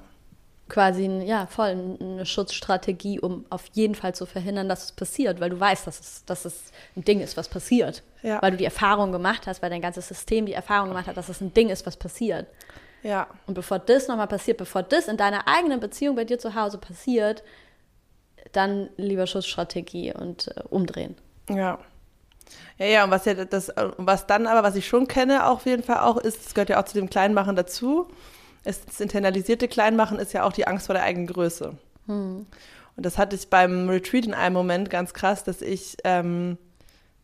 quasi ja, voll eine Schutzstrategie, um auf jeden Fall zu verhindern, dass es passiert, weil du weißt, dass es, dass es ein Ding ist, was passiert. Ja. Weil du die Erfahrung gemacht hast, weil dein ganzes System die Erfahrung gemacht hat, dass es ein Ding ist, was passiert. Ja. Und bevor das nochmal passiert, bevor das in deiner eigenen Beziehung bei dir zu Hause passiert, dann lieber Schussstrategie und äh, umdrehen. Ja. Ja, ja, und was ja das, was dann aber, was ich schon kenne, auch auf jeden Fall auch ist, das gehört ja auch zu dem Kleinmachen dazu. Es, das internalisierte Kleinmachen ist ja auch die Angst vor der eigenen Größe. Hm. Und das hatte ich beim Retreat in einem Moment ganz krass, dass ich, ähm,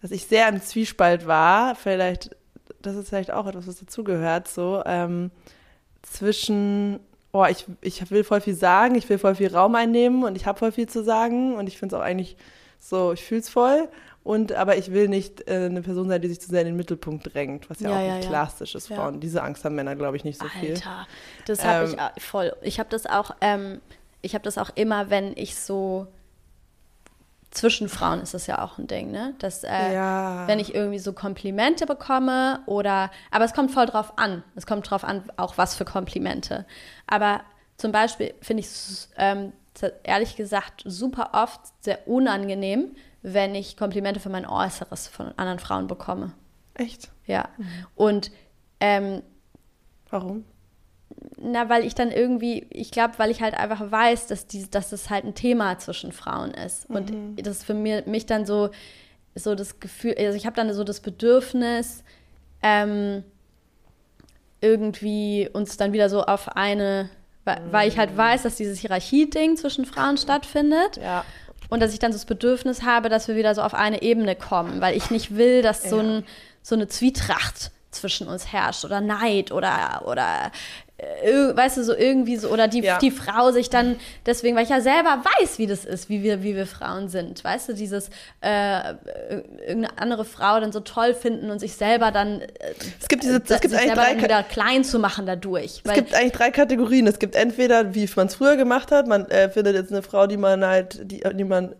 dass ich sehr im Zwiespalt war. Vielleicht, das ist vielleicht auch etwas, was dazugehört, so ähm, zwischen oh, ich, ich will voll viel sagen, ich will voll viel Raum einnehmen und ich habe voll viel zu sagen und ich finde es auch eigentlich so, ich fühle es voll. Und aber ich will nicht äh, eine Person sein, die sich zu sehr in den Mittelpunkt drängt, was ja, ja auch ja, klassisch ist. Frauen. Diese Angst haben Männer, glaube ich, nicht so Alter, viel. Alter, das habe ähm, ich voll. Ich habe das auch, ähm, ich habe das auch immer, wenn ich so zwischen Frauen ist das ja auch ein Ding, ne? Dass, äh, ja. wenn ich irgendwie so Komplimente bekomme oder, aber es kommt voll drauf an. Es kommt drauf an, auch was für Komplimente. Aber zum Beispiel finde ich es ähm, ehrlich gesagt super oft sehr unangenehm, wenn ich Komplimente für mein Äußeres von anderen Frauen bekomme. Echt? Ja. Mhm. Und ähm, warum? Na, weil ich dann irgendwie, ich glaube, weil ich halt einfach weiß, dass, die, dass das halt ein Thema zwischen Frauen ist. Mhm. Und das für mir, mich dann so, so das Gefühl, also ich habe dann so das Bedürfnis, ähm, irgendwie uns dann wieder so auf eine, weil, mhm. weil ich halt weiß, dass dieses Hierarchie-Ding zwischen Frauen stattfindet. Ja. Und dass ich dann so das Bedürfnis habe, dass wir wieder so auf eine Ebene kommen, weil ich nicht will, dass so, ein, so eine Zwietracht zwischen uns herrscht oder Neid oder, oder weißt du, so irgendwie so, oder die, ja. die Frau sich dann, deswegen, weil ich ja selber weiß, wie das ist, wie wir, wie wir Frauen sind, weißt du, dieses, äh, irgendeine andere Frau dann so toll finden und sich selber dann, äh, es gibt diese, es gibt eigentlich drei wieder klein zu machen dadurch. Es gibt eigentlich drei Kategorien. Es gibt entweder, wie man es früher gemacht hat, man äh, findet jetzt eine Frau, die man halt, die, die man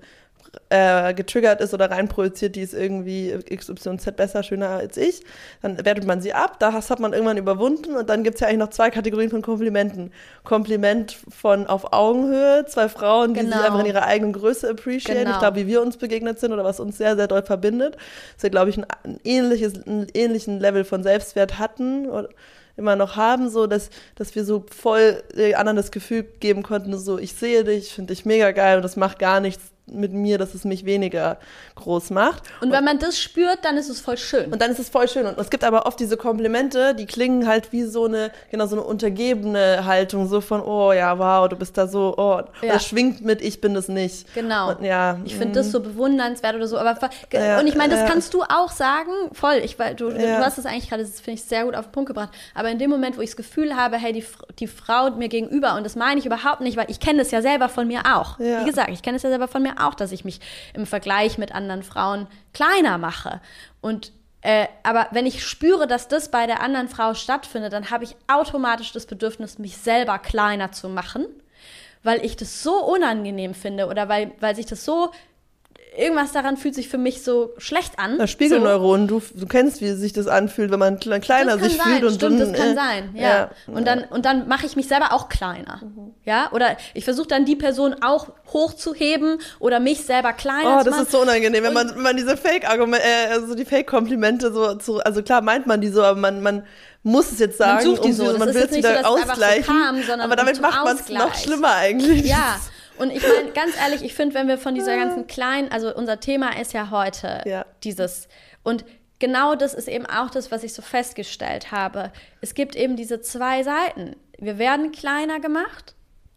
äh, getriggert ist oder reinprojiziert, die ist irgendwie XYZ besser, schöner als ich, dann wertet man sie ab, das hat man irgendwann überwunden und dann gibt es ja eigentlich noch zwei Kategorien von Komplimenten. Kompliment von auf Augenhöhe, zwei Frauen, die genau. sich einfach in ihrer eigenen Größe appreciaten. Genau. Ich glaube, wie wir uns begegnet sind oder was uns sehr, sehr doll verbindet, dass wir, glaube ich, ein, ein ähnliches, einen ähnlichen Level von Selbstwert hatten oder immer noch haben, so dass, dass wir so voll äh, anderen das Gefühl geben konnten, so ich sehe dich, finde dich mega geil und das macht gar nichts mit mir, dass es mich weniger groß macht. Und wenn man das spürt, dann ist es voll schön. Und dann ist es voll schön. Und es gibt aber oft diese Komplimente, die klingen halt wie so eine, genau, so eine untergebene Haltung, so von, oh ja, wow, du bist da so, oh, ja. das schwingt mit, ich bin das nicht. Genau. Und, ja, ich finde das so bewundernswert oder so. Aber ja, und ich meine, das ja. kannst du auch sagen, voll. Ich, weil du, du hast es eigentlich gerade, das finde ich sehr gut auf den Punkt gebracht. Aber in dem Moment, wo ich das Gefühl habe, hey, die, die Frau mir gegenüber, und das meine ich überhaupt nicht, weil ich kenne das ja selber von mir auch. Wie gesagt, ich kenne es ja selber von mir auch, dass ich mich im Vergleich mit anderen Frauen kleiner mache. Und äh, aber wenn ich spüre, dass das bei der anderen Frau stattfindet, dann habe ich automatisch das Bedürfnis, mich selber kleiner zu machen, weil ich das so unangenehm finde oder weil, weil sich das so irgendwas daran fühlt sich für mich so schlecht an. Das Spiegelneuronen, so. du, du kennst, wie sich das anfühlt, wenn man kleiner sich sein. fühlt. Und Stimmt, dann, das kann äh, sein, ja. ja. Und dann, und dann mache ich mich selber auch kleiner. Mhm. Ja, oder ich versuche dann die Person auch hochzuheben oder mich selber kleiner oh, zu machen. Oh, das ist so unangenehm, wenn man, wenn man diese Fake-Argumente, äh, also die Fake-Komplimente so, zu, also klar meint man die so, aber man, man muss es jetzt sagen, man, sucht die um, so. man will es wieder so, ausgleichen. So kam, aber damit macht man es noch schlimmer eigentlich. Ja, Und ich meine, ganz ehrlich, ich finde, wenn wir von dieser ganzen kleinen, also unser Thema ist ja heute ja. dieses. Und genau das ist eben auch das, was ich so festgestellt habe. Es gibt eben diese zwei Seiten. Wir werden kleiner gemacht.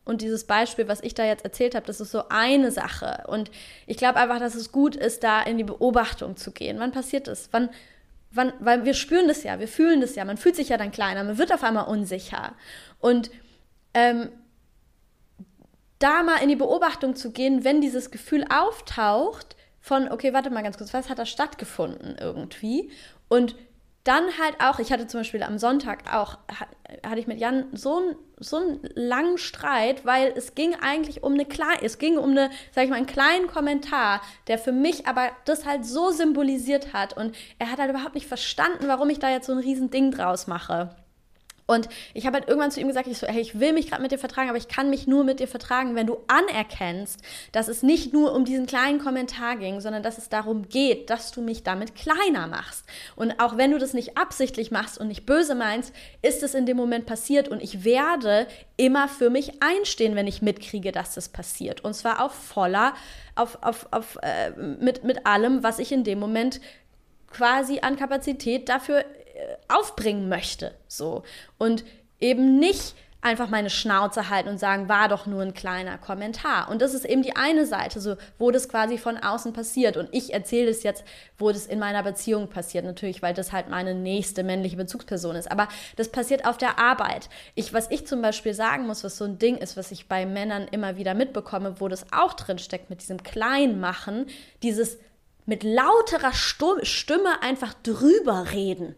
Und dieses Beispiel, was ich da jetzt erzählt habe, das ist so eine Sache. Und ich glaube einfach, dass es gut ist, da in die Beobachtung zu gehen. Wann passiert das? Wann, wann, weil wir spüren das ja, wir fühlen das ja. Man fühlt sich ja dann kleiner, man wird auf einmal unsicher. Und ähm, da mal in die Beobachtung zu gehen, wenn dieses Gefühl auftaucht, von, okay, warte mal ganz kurz, was hat da stattgefunden irgendwie? Und dann halt auch, ich hatte zum Beispiel am Sonntag auch, hatte ich mit Jan so, so einen langen Streit, weil es ging eigentlich um eine kleine, es ging um eine, sag ich mal, einen kleinen Kommentar, der für mich aber das halt so symbolisiert hat und er hat halt überhaupt nicht verstanden, warum ich da jetzt so ein riesen Ding draus mache. Und ich habe halt irgendwann zu ihm gesagt, ich so, hey, ich will mich gerade mit dir vertragen, aber ich kann mich nur mit dir vertragen, wenn du anerkennst, dass es nicht nur um diesen kleinen Kommentar ging, sondern dass es darum geht, dass du mich damit kleiner machst. Und auch wenn du das nicht absichtlich machst und nicht böse meinst, ist es in dem Moment passiert und ich werde immer für mich einstehen, wenn ich mitkriege, dass das passiert. Und zwar auf voller, auf, auf, auf, äh, mit, mit allem, was ich in dem Moment quasi an Kapazität dafür aufbringen möchte. So. Und eben nicht einfach meine Schnauze halten und sagen, war doch nur ein kleiner Kommentar. Und das ist eben die eine Seite, so, wo das quasi von außen passiert. Und ich erzähle es jetzt, wo das in meiner Beziehung passiert, natürlich, weil das halt meine nächste männliche Bezugsperson ist. Aber das passiert auf der Arbeit. Ich, was ich zum Beispiel sagen muss, was so ein Ding ist, was ich bei Männern immer wieder mitbekomme, wo das auch drin steckt, mit diesem Kleinmachen, dieses mit lauterer Stimme einfach drüber reden.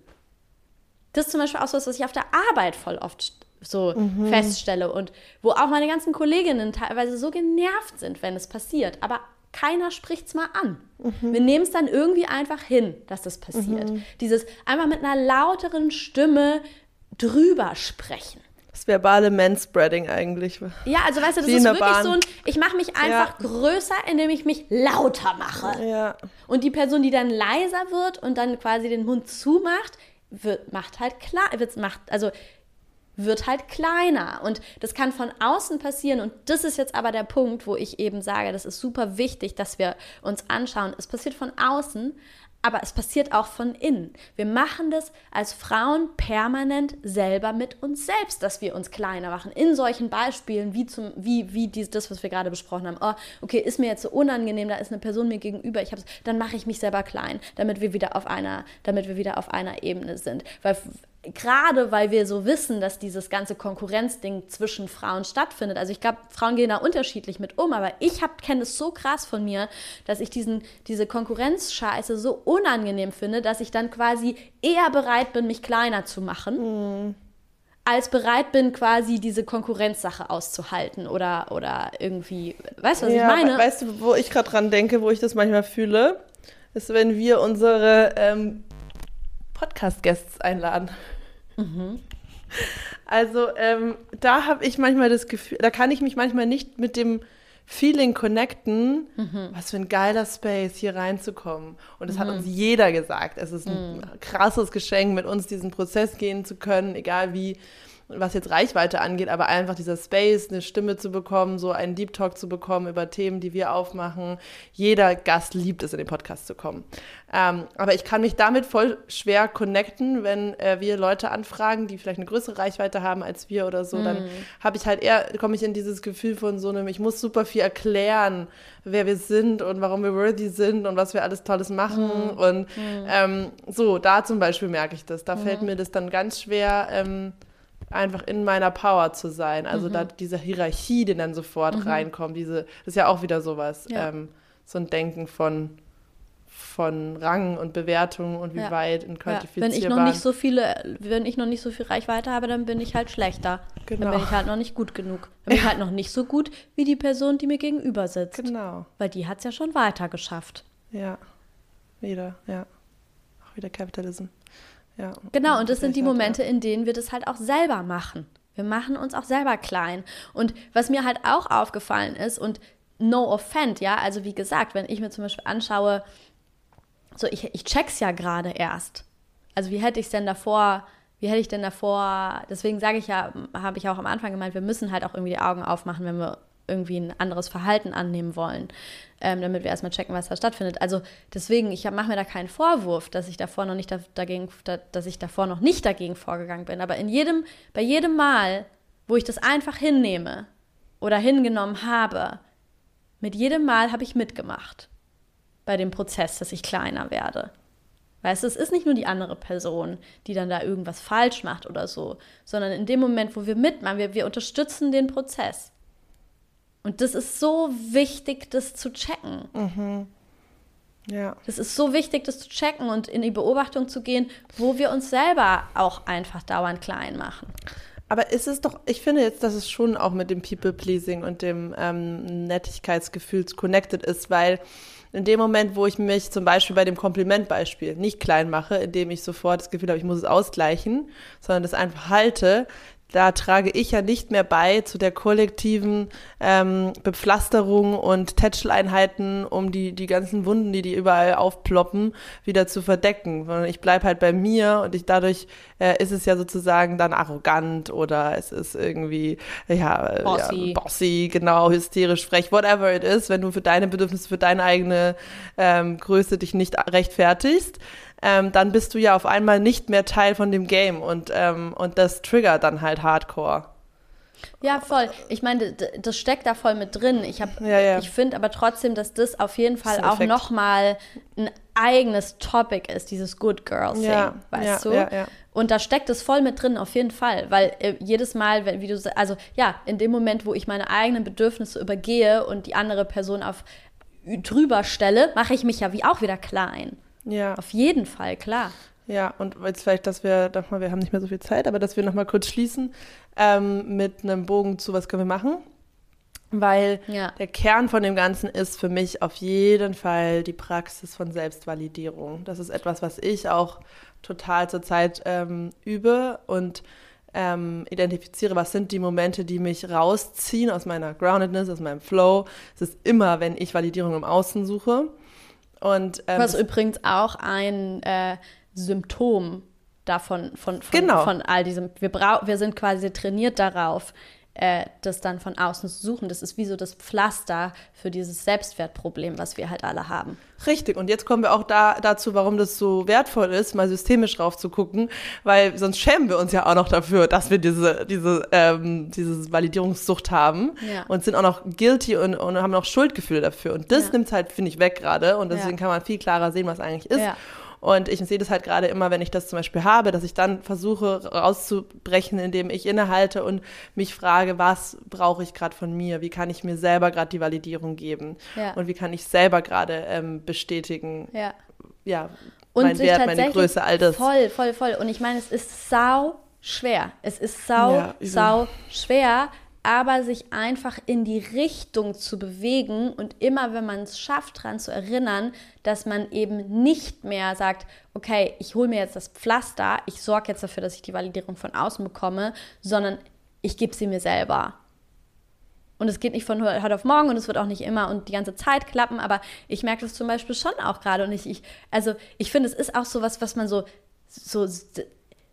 Das ist zum Beispiel auch so was, ich auf der Arbeit voll oft so mhm. feststelle und wo auch meine ganzen Kolleginnen teilweise so genervt sind, wenn es passiert. Aber keiner spricht es mal an. Mhm. Wir nehmen es dann irgendwie einfach hin, dass das passiert. Mhm. Dieses einfach mit einer lauteren Stimme drüber sprechen. Das verbale Manspreading eigentlich. Ja, also weißt du, das ist wirklich Bahn. so ein, ich mache mich einfach ja. größer, indem ich mich lauter mache. Ja. Und die Person, die dann leiser wird und dann quasi den Mund zumacht, wird, macht halt klar, wird, macht, also wird halt kleiner. Und das kann von außen passieren. Und das ist jetzt aber der Punkt, wo ich eben sage, das ist super wichtig, dass wir uns anschauen. Es passiert von außen, aber es passiert auch von innen. Wir machen das als Frauen permanent selber mit uns selbst, dass wir uns kleiner machen. In solchen Beispielen, wie, zum, wie, wie dies, das, was wir gerade besprochen haben. Oh, okay, ist mir jetzt so unangenehm, da ist eine Person mir gegenüber, ich hab's, dann mache ich mich selber klein, damit wir wieder auf einer, damit wir wieder auf einer Ebene sind. Weil gerade weil wir so wissen, dass dieses ganze Konkurrenzding zwischen Frauen stattfindet. Also ich glaube, Frauen gehen da unterschiedlich mit um, aber ich kenne es so krass von mir, dass ich diesen, diese Konkurrenzscheiße so unangenehm finde, dass ich dann quasi eher bereit bin, mich kleiner zu machen. Mhm. Als bereit bin, quasi diese Konkurrenzsache auszuhalten oder, oder irgendwie, weißt du, was ja, ich meine? Weißt du, wo ich gerade dran denke, wo ich das manchmal fühle, ist, wenn wir unsere ähm, Podcast-Guests einladen. Mhm. Also ähm, da habe ich manchmal das Gefühl, da kann ich mich manchmal nicht mit dem Feeling connecten, mhm. was für ein geiler Space hier reinzukommen. Und das mhm. hat uns jeder gesagt. Es ist ein mhm. krasses Geschenk, mit uns diesen Prozess gehen zu können, egal wie was jetzt Reichweite angeht, aber einfach dieser Space, eine Stimme zu bekommen, so einen Deep Talk zu bekommen über Themen, die wir aufmachen. Jeder Gast liebt es, in den Podcast zu kommen. Ähm, aber ich kann mich damit voll schwer connecten, wenn äh, wir Leute anfragen, die vielleicht eine größere Reichweite haben als wir oder so. Mm. Dann mhm. habe ich halt eher, komme ich in dieses Gefühl von so einem, ich muss super viel erklären, wer wir sind und warum wir worthy sind und was wir alles Tolles machen. Mm. Und mm. Ähm, so, da zum Beispiel merke ich das. Da fällt mir das dann ganz schwer. Ähm, einfach in meiner Power zu sein. Also mhm. da diese Hierarchie, die dann sofort mhm. reinkommt, diese, das ist ja auch wieder sowas, ja. ähm, so ein Denken von von Rang und Bewertung und wie ja. weit und quantifizierbar. Ja. Wenn ich noch nicht so viele, wenn ich noch nicht so viel Reichweite habe, dann bin ich halt schlechter. Genau. Dann bin ich halt noch nicht gut genug. Dann bin ich halt noch nicht so gut wie die Person, die mir gegenüber sitzt. Genau. Weil die hat es ja schon weiter geschafft. Ja. Wieder, ja. Auch wieder Capitalism. Ja, genau, und das sind die Momente, in denen wir das halt auch selber machen. Wir machen uns auch selber klein. Und was mir halt auch aufgefallen ist, und no offend, ja, also wie gesagt, wenn ich mir zum Beispiel anschaue, so ich, ich check's ja gerade erst. Also wie hätte ich es denn davor, wie hätte ich denn davor, deswegen sage ich ja, habe ich auch am Anfang gemeint, wir müssen halt auch irgendwie die Augen aufmachen, wenn wir irgendwie ein anderes Verhalten annehmen wollen ähm, damit wir erstmal checken, was da stattfindet. Also deswegen, ich mache mir da keinen Vorwurf, dass ich davor noch nicht da, dagegen, da, dass ich davor noch nicht dagegen vorgegangen bin. Aber in jedem, bei jedem Mal, wo ich das einfach hinnehme oder hingenommen habe, mit jedem Mal habe ich mitgemacht bei dem Prozess, dass ich kleiner werde. Weißt du, es ist nicht nur die andere Person, die dann da irgendwas falsch macht oder so, sondern in dem Moment, wo wir mitmachen, wir, wir unterstützen den Prozess. Und das ist so wichtig, das zu checken. Mhm. Ja. Das ist so wichtig, das zu checken und in die Beobachtung zu gehen, wo wir uns selber auch einfach dauernd klein machen. Aber ist es doch, ich finde jetzt, dass es schon auch mit dem People-Pleasing und dem ähm, Nettigkeitsgefühl connected ist, weil in dem Moment, wo ich mich zum Beispiel bei dem Komplimentbeispiel nicht klein mache, indem ich sofort das Gefühl habe, ich muss es ausgleichen, sondern das einfach halte, da trage ich ja nicht mehr bei zu der kollektiven ähm, Bepflasterung und Tätscheleinheiten, um die, die ganzen Wunden, die die überall aufploppen, wieder zu verdecken. Sondern ich bleib halt bei mir und ich dadurch äh, ist es ja sozusagen dann arrogant oder es ist irgendwie, ja, bossy. ja, bossy, genau, hysterisch, frech, whatever it is, wenn du für deine Bedürfnisse, für deine eigene ähm, Größe dich nicht rechtfertigst ähm, dann bist du ja auf einmal nicht mehr Teil von dem Game und, ähm, und das triggert dann halt Hardcore. Ja, voll. Ich meine, das steckt da voll mit drin. Ich, hab, ja, ja. ich finde aber trotzdem, dass das auf jeden Fall auch nochmal ein eigenes Topic ist, dieses Good Girl Thing, ja, weißt du? Und da steckt es voll mit drin, auf jeden Fall. Weil äh, jedes Mal, wenn, wie du also ja, in dem Moment, wo ich meine eigenen Bedürfnisse übergehe und die andere Person auf drüber stelle, mache ich mich ja wie auch wieder klein. Ja. Auf jeden Fall, klar. Ja, und jetzt vielleicht, dass wir nochmal, wir haben nicht mehr so viel Zeit, aber dass wir nochmal kurz schließen ähm, mit einem Bogen zu, was können wir machen? Weil ja. der Kern von dem Ganzen ist für mich auf jeden Fall die Praxis von Selbstvalidierung. Das ist etwas, was ich auch total zurzeit ähm, übe und ähm, identifiziere, was sind die Momente, die mich rausziehen aus meiner Groundedness, aus meinem Flow. Es ist immer, wenn ich Validierung im Außen suche. Und, ähm, Was übrigens auch ein äh, Symptom davon, von, von, genau. von all diesem. Wir, wir sind quasi trainiert darauf, äh, das dann von außen zu suchen. Das ist wie so das Pflaster für dieses Selbstwertproblem, was wir halt alle haben. Richtig. Und jetzt kommen wir auch da, dazu, warum das so wertvoll ist, mal systemisch drauf zu gucken, weil sonst schämen wir uns ja auch noch dafür, dass wir diese, diese, ähm, diese Validierungssucht haben ja. und sind auch noch guilty und, und haben noch Schuldgefühle dafür. Und das ja. nimmt halt, finde ich, weg gerade. Und deswegen ja. kann man viel klarer sehen, was eigentlich ist. Und ich sehe das halt gerade immer, wenn ich das zum Beispiel habe, dass ich dann versuche rauszubrechen, indem ich innehalte und mich frage, was brauche ich gerade von mir? Wie kann ich mir selber gerade die Validierung geben? Ja. Und wie kann ich selber gerade ähm, bestätigen? Ja. Ja. Und mein Wert, meine Größe, all das. Voll, voll, voll. Und ich meine, es ist sau schwer. Es ist sau, ja, sau schwer, aber sich einfach in die Richtung zu bewegen und immer, wenn man es schafft, daran zu erinnern, dass man eben nicht mehr sagt, okay, ich hole mir jetzt das Pflaster, ich sorge jetzt dafür, dass ich die Validierung von außen bekomme, sondern ich gebe sie mir selber. Und es geht nicht von heute auf morgen und es wird auch nicht immer und die ganze Zeit klappen, aber ich merke das zum Beispiel schon auch gerade und ich, ich also ich finde, es ist auch so was, was man so, so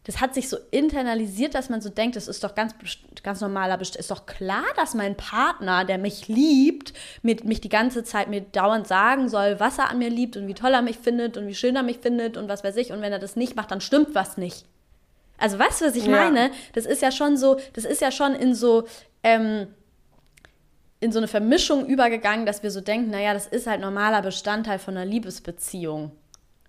das hat sich so internalisiert, dass man so denkt, das ist doch ganz, ganz normaler, ist doch klar, dass mein Partner, der mich liebt, mit, mich die ganze Zeit mir dauernd sagen soll, was er an mir liebt und wie toll er mich findet und wie schön er mich findet und was weiß ich. Und wenn er das nicht macht, dann stimmt was nicht. Also weißt du, was ich ja. meine? Das ist ja schon so, das ist ja schon in so, ähm, in so eine Vermischung übergegangen, dass wir so denken, naja, das ist halt normaler Bestandteil von einer Liebesbeziehung.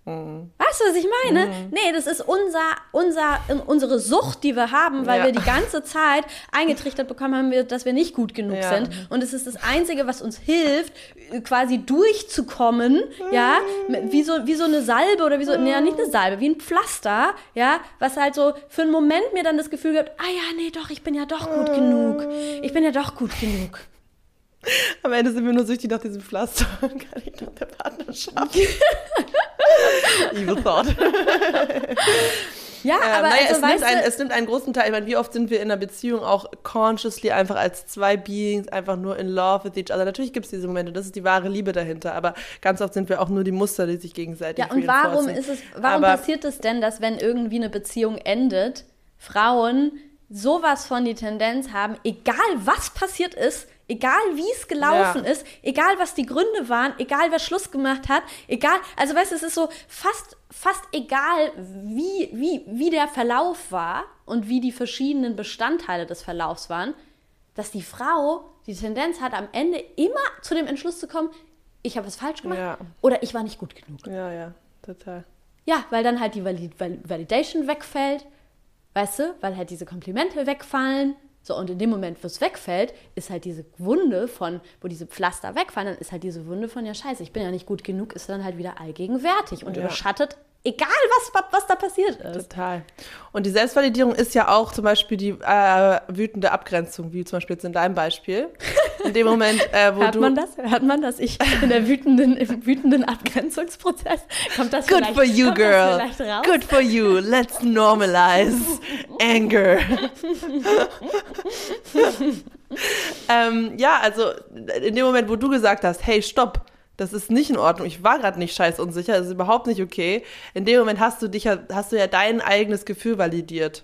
Mhm. Weißt du, was ich meine? Mhm. Nee, das ist unser, unser, unsere Sucht, die wir haben, weil ja. wir die ganze Zeit eingetrichtert bekommen haben, dass wir nicht gut genug ja. sind. Und es ist das Einzige, was uns hilft, quasi durchzukommen, mhm. ja, wie so, wie so eine Salbe oder wie so, nee, nicht eine Salbe, wie ein Pflaster, ja, was halt so für einen Moment mir dann das Gefühl gibt, ah ja, nee, doch, ich bin ja doch gut genug. Ich bin ja doch gut genug. Am Ende sind wir nur süchtig nach diesem Pflaster und gar nicht nach der Partnerschaft. Evil thought. Ja, ähm, aber naja, also, es, nimmt ein, es nimmt einen großen Teil. Ich meine, wie oft sind wir in einer Beziehung auch consciously einfach als zwei Beings einfach nur in love with each other? Natürlich gibt es diese Momente, das ist die wahre Liebe dahinter, aber ganz oft sind wir auch nur die Muster, die sich gegenseitig Ja, und warum ist es, warum aber, passiert es denn, dass wenn irgendwie eine Beziehung endet, Frauen sowas von die Tendenz haben, egal was passiert ist, Egal wie es gelaufen ja. ist, egal was die Gründe waren, egal wer Schluss gemacht hat, egal, also weißt du, es ist so fast, fast egal, wie, wie, wie der Verlauf war und wie die verschiedenen Bestandteile des Verlaufs waren, dass die Frau die Tendenz hat, am Ende immer zu dem Entschluss zu kommen, ich habe was falsch gemacht ja. oder ich war nicht gut genug. Ja, ja, total. Ja, weil dann halt die Valid Validation wegfällt, weißt du, weil halt diese Komplimente wegfallen so, und in dem Moment, wo es wegfällt, ist halt diese Wunde von, wo diese Pflaster wegfallen, dann ist halt diese Wunde von, ja scheiße, ich bin ja nicht gut genug, ist dann halt wieder allgegenwärtig und ja. überschattet egal was, was da passiert ist. Total. Und die Selbstvalidierung ist ja auch zum Beispiel die äh, wütende Abgrenzung, wie zum Beispiel jetzt in deinem Beispiel. In dem Moment, äh, wo Hört du. man das? Hört man das? Ich in der wütenden, im wütenden Abgrenzungsprozess kommt das Good for you, girl. Good for you. Let's normalize anger. ähm, ja, also in dem Moment, wo du gesagt hast, hey, stopp, das ist nicht in Ordnung, ich war gerade nicht scheiß unsicher, das ist überhaupt nicht okay. In dem Moment hast du dich ja, hast du ja dein eigenes Gefühl validiert.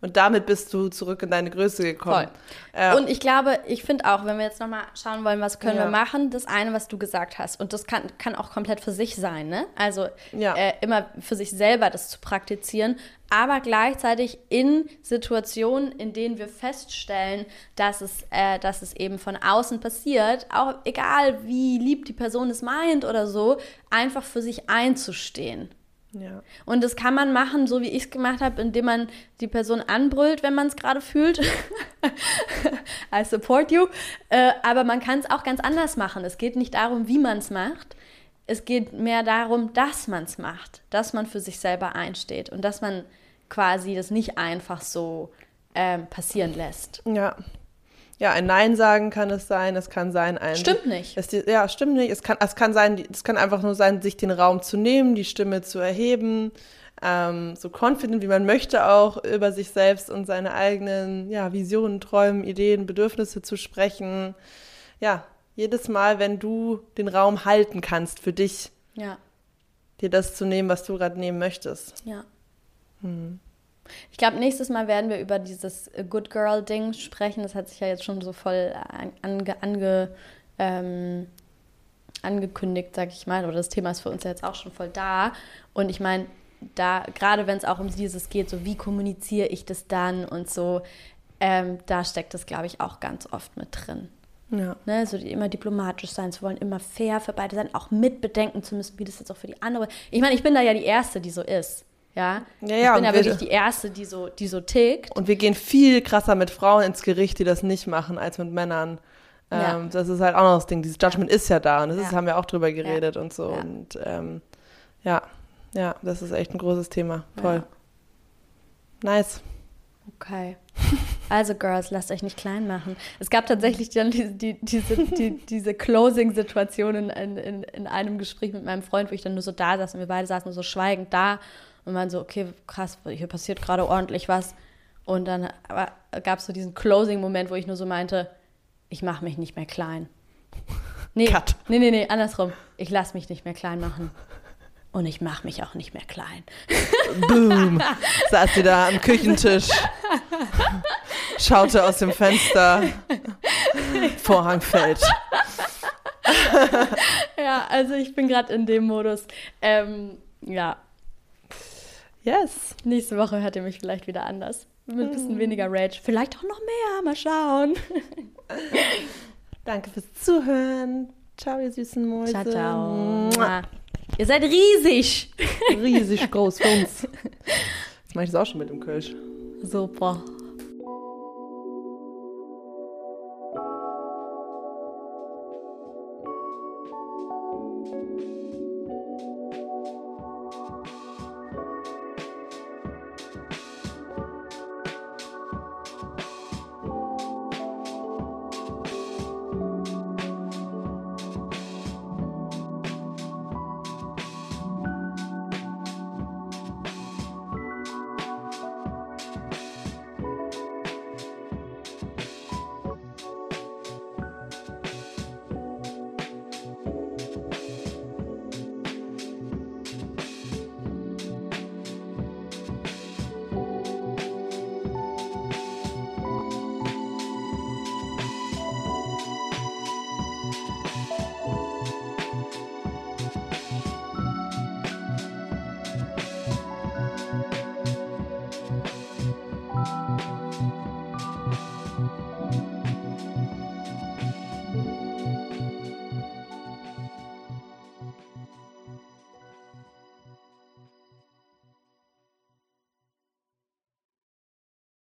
Und damit bist du zurück in deine Größe gekommen. Voll. Äh, Und ich glaube, ich finde auch, wenn wir jetzt nochmal schauen wollen, was können Ja. wir machen, das eine, was du gesagt hast. Und das kann, kann auch komplett für sich sein, ne? Also Ja. äh, immer für sich selber das zu praktizieren, aber gleichzeitig in Situationen, in denen wir feststellen, dass es, äh, dass es eben von außen passiert, auch egal wie lieb die Person es meint oder so, einfach für sich einzustehen. Ja. Und das kann man machen, so wie ich es gemacht habe, indem man die Person anbrüllt, wenn man es gerade fühlt. I support you. Äh, aber man kann es auch ganz anders machen. Es geht nicht darum, wie man es macht. Es geht mehr darum, dass man es macht, dass man für sich selber einsteht und dass man quasi das nicht einfach so ähm, passieren lässt. Ja. Ja, ein Nein sagen kann es sein, es kann sein ein. Stimmt nicht. Es, ja, stimmt nicht. Es kann, es kann sein, es kann einfach nur sein, sich den Raum zu nehmen, die Stimme zu erheben, ähm, so confident wie man möchte auch über sich selbst und seine eigenen ja, Visionen, Träumen, Ideen, Bedürfnisse zu sprechen. Ja, jedes Mal, wenn du den Raum halten kannst für dich, Ja, dir das zu nehmen, was du gerade nehmen möchtest. ja. Hm. Ich glaube, nächstes Mal werden wir über dieses äh, Good Girl-Ding sprechen. Das hat sich ja jetzt schon so voll an- ange, ange, ähm, angekündigt, sag ich mal. Oder das Thema ist für uns ja jetzt auch schon voll da. Und ich meine, da, gerade wenn es auch um dieses geht, so wie kommuniziere ich das dann und so, ähm, da steckt das, glaube ich, auch ganz oft mit drin. Ja. Ne, so die, immer diplomatisch sein zu wollen, immer fair für beide sein, auch mitbedenken zu müssen, wie das jetzt auch für die andere. Ich meine, ich bin da ja die Erste, die so ist. Ja, Ja, ja, ich bin ja wir- wirklich die Erste, die so, die so tickt. Und wir gehen viel krasser mit Frauen ins Gericht, die das nicht machen, als mit Männern. Ja. Ähm, das ist halt auch noch das Ding. Dieses Judgment ist ja da und das ist, Ja. haben wir auch drüber geredet und so. Ja. Und ähm, ja, ja, das ist echt ein großes Thema. Voll. Ja. Nice. Okay. Also, Girls, lasst euch nicht klein machen. Es gab tatsächlich dann die, die, diese, die, diese Closing-Situation in, in, in, in einem Gespräch mit meinem Freund, wo ich dann nur so da saß und wir beide saßen nur so schweigend da und waren so, okay, krass, hier passiert gerade ordentlich was. Und dann gab es so diesen Closing-Moment, wo ich nur so meinte, ich mache mich nicht mehr klein. Nee, Cut. nee, nee, nee, andersrum. Ich lasse mich nicht mehr klein machen. Und ich mache mich auch nicht mehr klein. Boom. Saß sie da am Küchentisch. Schaute aus dem Fenster. Vorhang fällt. Ja, also ich bin gerade in dem Modus. Ähm, ja, Yes. nächste Woche hört ihr mich vielleicht wieder anders. Mit ein bisschen weniger Rage. Vielleicht auch noch mehr. Mal schauen. Danke fürs Zuhören. Ciao, ihr süßen Mäuse. Ciao, ciao. Mua. Ihr seid riesig. Riesig groß für uns. Jetzt mache ich das auch schon mit dem Kölsch. Super.